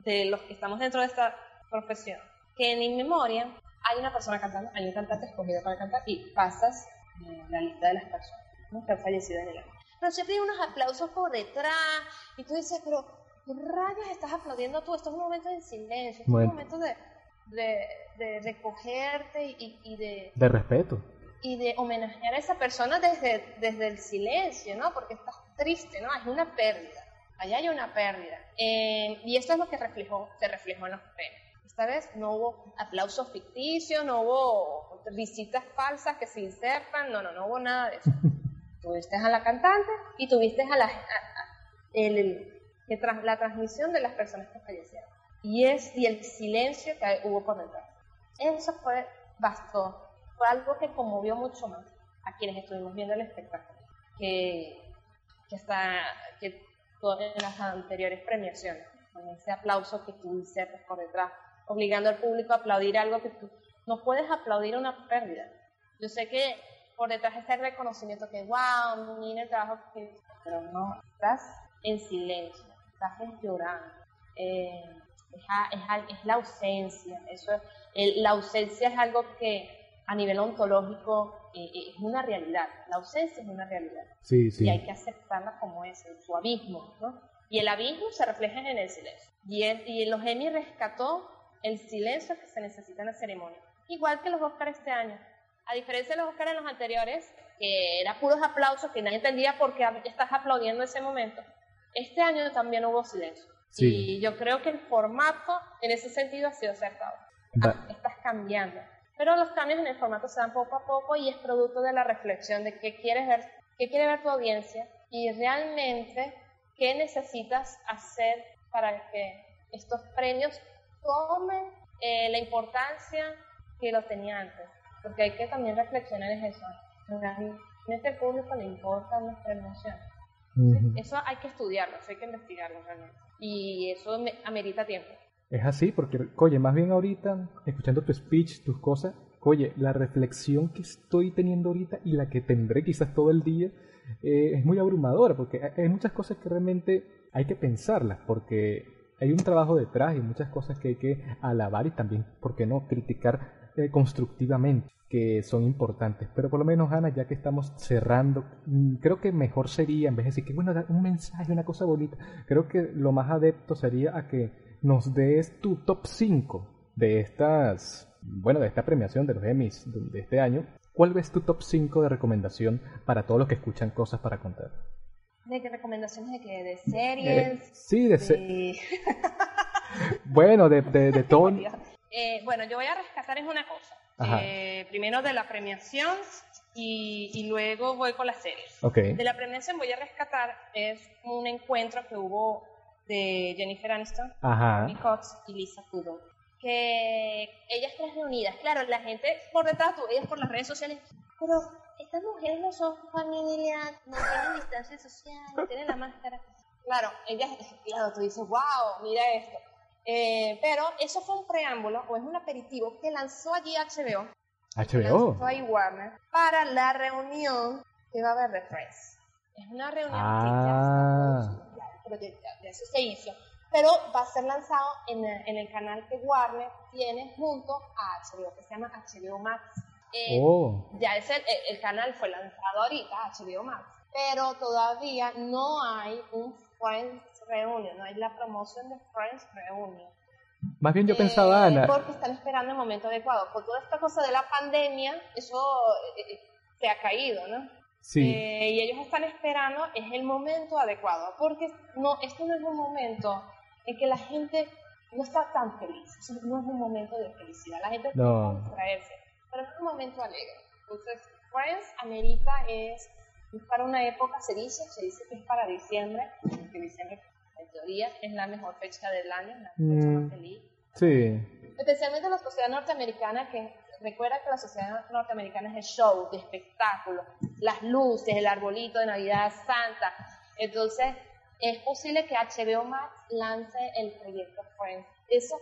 de los que estamos dentro de esta profesión, que en In hay una persona cantando, hay un cantante escogido para cantar y pasas eh, la lista de las personas que han fallecido en el año pero siempre hay unos aplausos por detrás, y tú dices, pero ¿qué rayos estás aplaudiendo tú? Estos momentos de silencio, estos momentos de, de, recogerte y, y, de... De respeto. Y de homenajear a esa persona desde, desde el silencio, ¿no? Porque estás triste, ¿no? Es una pérdida. Allá hay una pérdida. Eh, y esto es lo que reflejó, se reflejó en los premios. Esta vez no hubo aplausos ficticios, no hubo visitas falsas que se insertan, no, no, no hubo nada de eso. Tuviste a la cantante y tuviste a la, el, la transmisión de las personas que fallecieron. Y, es, y el silencio que hubo por detrás. Eso fue, bastó. Fue algo que conmovió mucho más a quienes estuvimos viendo el espectáculo que, que que en las anteriores premiaciones, con ese aplauso que tú insertas por detrás, obligando al público a aplaudir algo que tú no puedes aplaudir una pérdida. Yo sé que por detrás está el reconocimiento que, wow, mira el trabajo que pero no, estás en silencio, estás llorando. Eh, es, la ausencia, eso la ausencia es algo que a nivel ontológico eh, eh, es una realidad, la ausencia es una realidad. Sí, sí. Y hay que aceptarla como es, en su abismo, ¿no? Y el abismo se refleja en el silencio. Y, y los Emmy rescató el silencio que se necesita en la ceremonia. Igual que los Oscars este año. A diferencia de los Oscars en los anteriores, que era puros aplausos, que nadie entendía por qué estás aplaudiendo ese momento, este año también hubo silencio. Y yo creo que el formato en ese sentido ha sido acertado. Ah, estás cambiando. Pero los cambios en el formato se dan poco a poco y es producto de la reflexión de qué quieres ver, qué quiere ver tu audiencia y realmente qué necesitas hacer para que estos premios tomen eh, la importancia que los tenía antes porque hay que también reflexionar en eso. Realmente al público le importa nuestra emoción. Eso hay que estudiarlo, eso hay que investigarlo realmente. Y eso amerita tiempo. Es así, porque, oye, más bien ahorita, escuchando tu speech, tus cosas, oye, la reflexión que estoy teniendo ahorita y la que tendré quizás todo el día eh, es muy abrumadora, porque hay muchas cosas que realmente hay que pensarlas, porque hay un trabajo detrás y muchas cosas que hay que alabar y también, ¿por qué no?, criticar eh, constructivamente que son importantes. Pero por lo menos, Ana, ya que estamos cerrando, mm, creo que mejor sería, en vez de decir que, bueno, un mensaje, una cosa bonita, creo que lo más adepto sería a que nos des tu top 5 de estas, bueno, de esta premiación de los Emmys de este año. ¿Cuál ves tu top 5 de recomendación para todos los que escuchan cosas para contar? ¿De qué recomendaciones? ¿De qué? ¿De series? sí, de, series. bueno, de, de, de todo. Eh, bueno, yo voy a rescatar es una cosa. Eh, primero de la premiación y, luego voy con las series. De la premiación voy a rescatar es un encuentro que hubo de Jennifer Aniston, Amy Cox y Lisa Kudrow. Que ellas tres reunidas, claro, la gente por detrás, tú ellas por las redes sociales, pero estas mujeres no son familia, no tienen distancia social, no tienen la máscara. Claro, ellas, claro, tú dices, wow, mira esto. Eh, pero eso fue un preámbulo o es un aperitivo que lanzó allí HBO. HBO. Lanzó ahí Warner para la reunión que va a haber de Friends. Es una reunión ah. que ya, eso se hizo. Pero va a ser lanzado en, en, el canal que Warner tiene junto a HBO, que se llama HBO Max. Eh, oh. Ya es el, el canal fue lanzado ahorita, HBO Max, pero todavía no hay un Friends Reunion, no hay la promoción de Friends Reunion. Más bien yo pensaba, eh, Ana. Porque están esperando el momento adecuado. Con toda esta cosa de la pandemia, eso eh, eh, se ha caído, ¿no? Sí. Eh, y ellos están esperando, es el momento adecuado, porque no, esto no es un momento en que la gente no está tan feliz, no es un momento de felicidad, la gente no. puede distraerse, pero es un momento alegre. Entonces, Friends América es para una época, se dice, se dice que es para diciembre, que diciembre en teoría es la mejor fecha del año, la fecha más Mm. feliz. Sí. Especialmente la sociedad norteamericana, que recuerda que la sociedad norteamericana es el show, de espectáculo, las luces, el arbolito de Navidad, Santa. Entonces, es posible que HBO Max lance el proyecto Friends. Eso,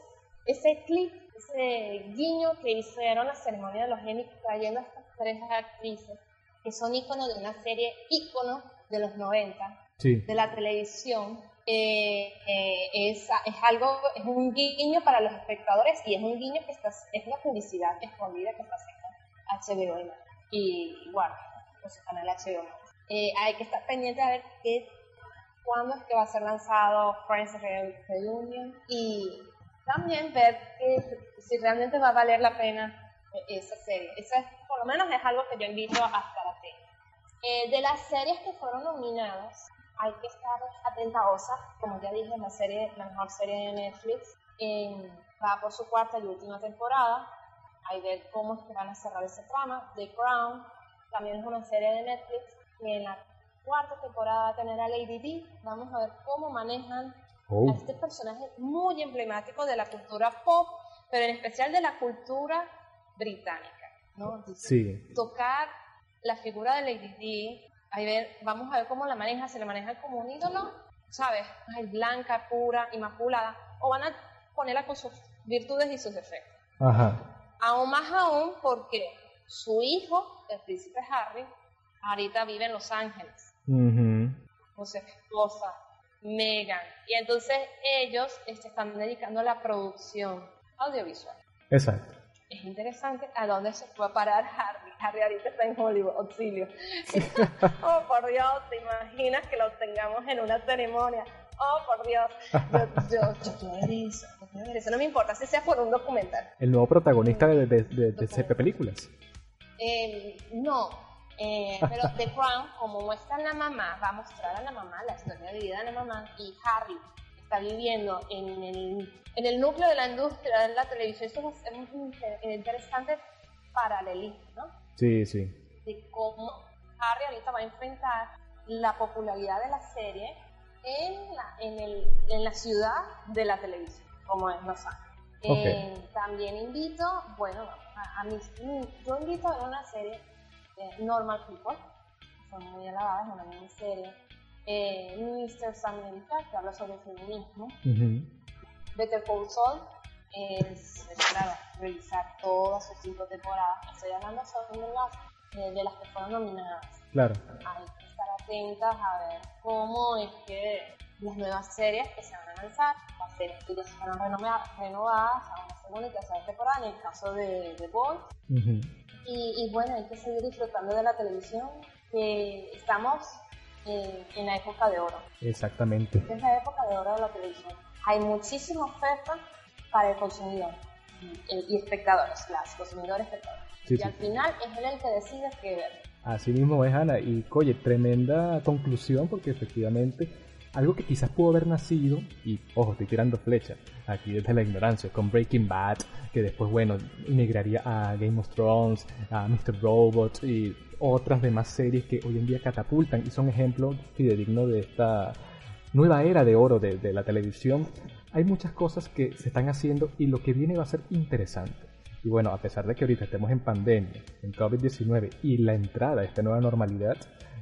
ese clip, ese guiño que hicieron la ceremonia de los Emmy trayendo a estas tres actrices, que son íconos de una serie ícono de los 90, Sí. de la televisión eh, eh, es, es algo, es un guiño para los espectadores y es un guiño que está, es la publicidad escondida que está haciendo HBO y, Warner, o su canal HBO. Eh, hay que estar pendiente a ver qué, cuándo es que va a ser lanzado Friends Re- Reunion y también ver que, si realmente va a valer la pena eh, esa serie. Eso es, por lo menos es algo que yo invito a estar atento. Eh, de las series que fueron nominadas, hay que estar atenta a Osa, como ya dije, la serie, la mejor serie de Netflix, eh, va por su cuarta y última temporada. Hay que ver cómo es que van a cerrar ese trama. The Crown también es una serie de Netflix que en la cuarta temporada va a tener a Lady D. Vamos a ver cómo manejan Oh. a este personaje muy emblemático de la cultura pop, pero en especial de la cultura británica. ¿no? Entonces, Sí. tocar la figura de Lady Di, ahí ver, vamos a ver cómo la maneja, se le maneja como un ídolo, ¿sabes? Ay, blanca, pura, inmaculada, o van a ponerla con sus virtudes y sus defectos. Ajá. Aún más aún porque su hijo, el príncipe Harry, ahorita vive en Los Ángeles Ujú. con su esposa, Meghan, y entonces ellos se están dedicando a la producción audiovisual. Exacto. Es interesante a dónde se fue a parar Harry. Harry ahorita está en Hollywood, auxilio. oh, por Dios, ¿te imaginas que lo tengamos en una ceremonia? Oh, por Dios. Yo, yo, yo quiero ver eso, yo quiero ver eso. No me importa, si sea por un documental. El nuevo protagonista de, de, de, de CP Películas. Eh, no, eh, pero The Crown, como muestra a la mamá, va a mostrar a la mamá la historia de vida de la mamá y Harry está viviendo en el, en el núcleo de la industria de la televisión. Eso es un, un interesante paralelismo, ¿no? Sí, sí. De cómo Harry ahorita va a enfrentar la popularidad de la serie en la, en el, en la ciudad de la televisión, como es Los Ángeles. Ok. Eh, también invito, bueno, a, a mis, yo invito a ver una serie eh, Normal People, que son muy alabadas, una miniserie. Eh, Mr. America, que habla sobre feminismo. Better Call Saul es, para revisar todas sus cinco temporadas. Estoy hablando solo de las, eh, de las que fueron nominadas. Claro. Hay que estar atentas a ver cómo es que las nuevas series que se van a lanzar, las series que ya se van renovadas, renovadas a una segunda y tercera temporada, en el caso de The Boys. Y, y bueno, hay que seguir disfrutando de la televisión, que estamos eh, en la época de oro. Exactamente. Es la época de oro de la televisión. Hay muchísima oferta para el consumidor y, y espectadores, las consumidores espectadores. Sí, y sí. al final es él el que decide qué ver. Así mismo es, Ana. Y, oye, tremenda conclusión porque efectivamente algo que quizás pudo haber nacido, y ojo, estoy tirando flechas aquí desde la ignorancia, con Breaking Bad, que después, bueno, migraría a Game of Thrones, a Mr. Robot y otras demás series que hoy en día catapultan y son ejemplos fidedignos de esta nueva era de oro de, la televisión. Hay muchas cosas que se están haciendo y lo que viene va a ser interesante. Y bueno, a pesar de que ahorita estemos en pandemia, en COVID-19 y la entrada a esta nueva normalidad,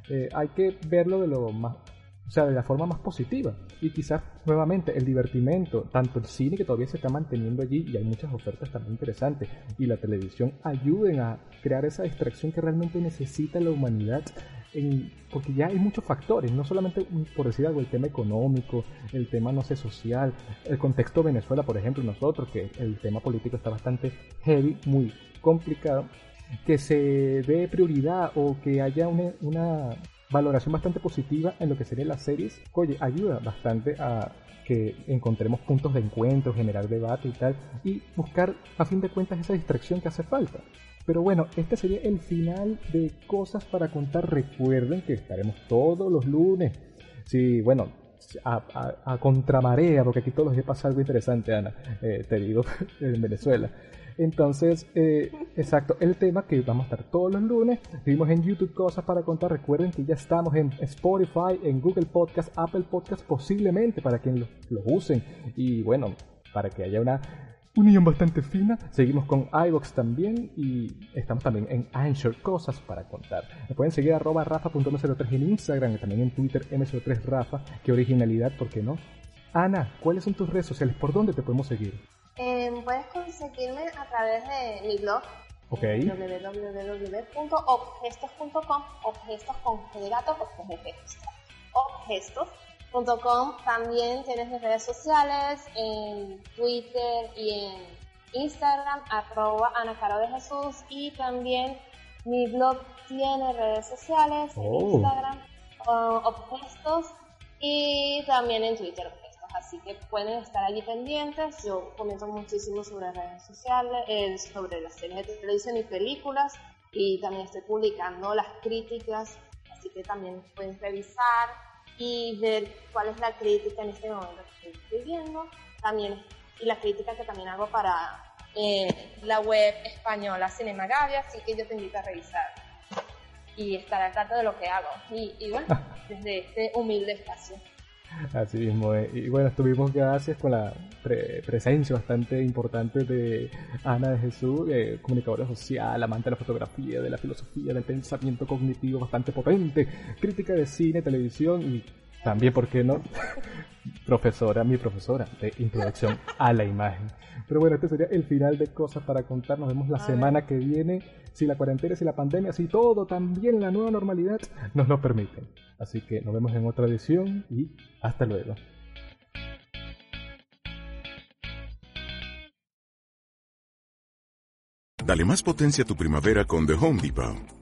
eh, hay que verlo de lo más, sea, de la forma más positiva. Y quizás nuevamente el divertimento, tanto el cine que todavía se está manteniendo allí y hay muchas ofertas también interesantes, y la televisión ayuden a crear esa distracción que realmente necesita la humanidad. En, porque ya hay muchos factores, no solamente por decir algo, el tema económico, el tema, no sé, social, el contexto Venezuela, por ejemplo, nosotros, que el tema político está bastante heavy, muy complicado, que se dé prioridad o que haya una, una valoración bastante positiva en lo que serían las series, oye, ayuda bastante a que encontremos puntos de encuentro, generar debate y tal, y buscar a fin de cuentas esa distracción que hace falta. Pero bueno, este sería el final de cosas para contar. Recuerden que estaremos todos los lunes. Sí, bueno, a, a, contramarea, porque aquí todos los días pasa algo interesante, Ana, eh, te digo, en Venezuela. Entonces, eh, exacto, el tema que vamos a estar todos los lunes. Vimos en YouTube cosas para contar. Recuerden que ya estamos en Spotify, en Google Podcast, Apple Podcast, posiblemente para quien los usen. Y bueno, para que haya una unión bastante fina. Seguimos con iVox también y estamos también en Anchor, cosas para contar. Me pueden seguir arroba rafa.m03 en Instagram y también en Twitter m03rafa. Qué originalidad, ¿por qué no? Ana, ¿cuáles son tus redes sociales? ¿Por dónde te podemos seguir? Eh, puedes conseguirme a través de mi blog okay. www.obgestos.com obgestos con G de gato, obgestos también tienes mis redes sociales en Twitter y en Instagram, arroba Ana Caro de Jesús y también mi blog tiene redes sociales en oh. Instagram, Obgestos y también en Twitter. Así que pueden estar allí pendientes. Yo comento muchísimo sobre redes sociales, eh, sobre las series de televisión y películas y también estoy publicando las críticas, así que también pueden revisar y ver cuál es la crítica en este momento que estoy escribiendo. También, y la crítica que también hago para eh, la web española Cinema Gavia, así que yo te invito a revisar y estar al tanto de lo que hago. Y, y bueno, desde este humilde espacio. Así mismo, eh. y bueno, estuvimos gracias con la presencia bastante importante de Ana de Jesús, eh, comunicadora social, amante de la fotografía, de la filosofía, del pensamiento cognitivo bastante potente, crítica de cine, televisión y también, ¿por qué no? profesora, mi profesora de introducción a la imagen. Pero bueno, este sería el final de cosas para contar. Nos vemos la semana que viene, si la cuarentena, si la pandemia, si todo, también la nueva normalidad nos lo permite. Así que nos vemos en otra edición y hasta luego. Dale más potencia a tu primavera con The Home Depot.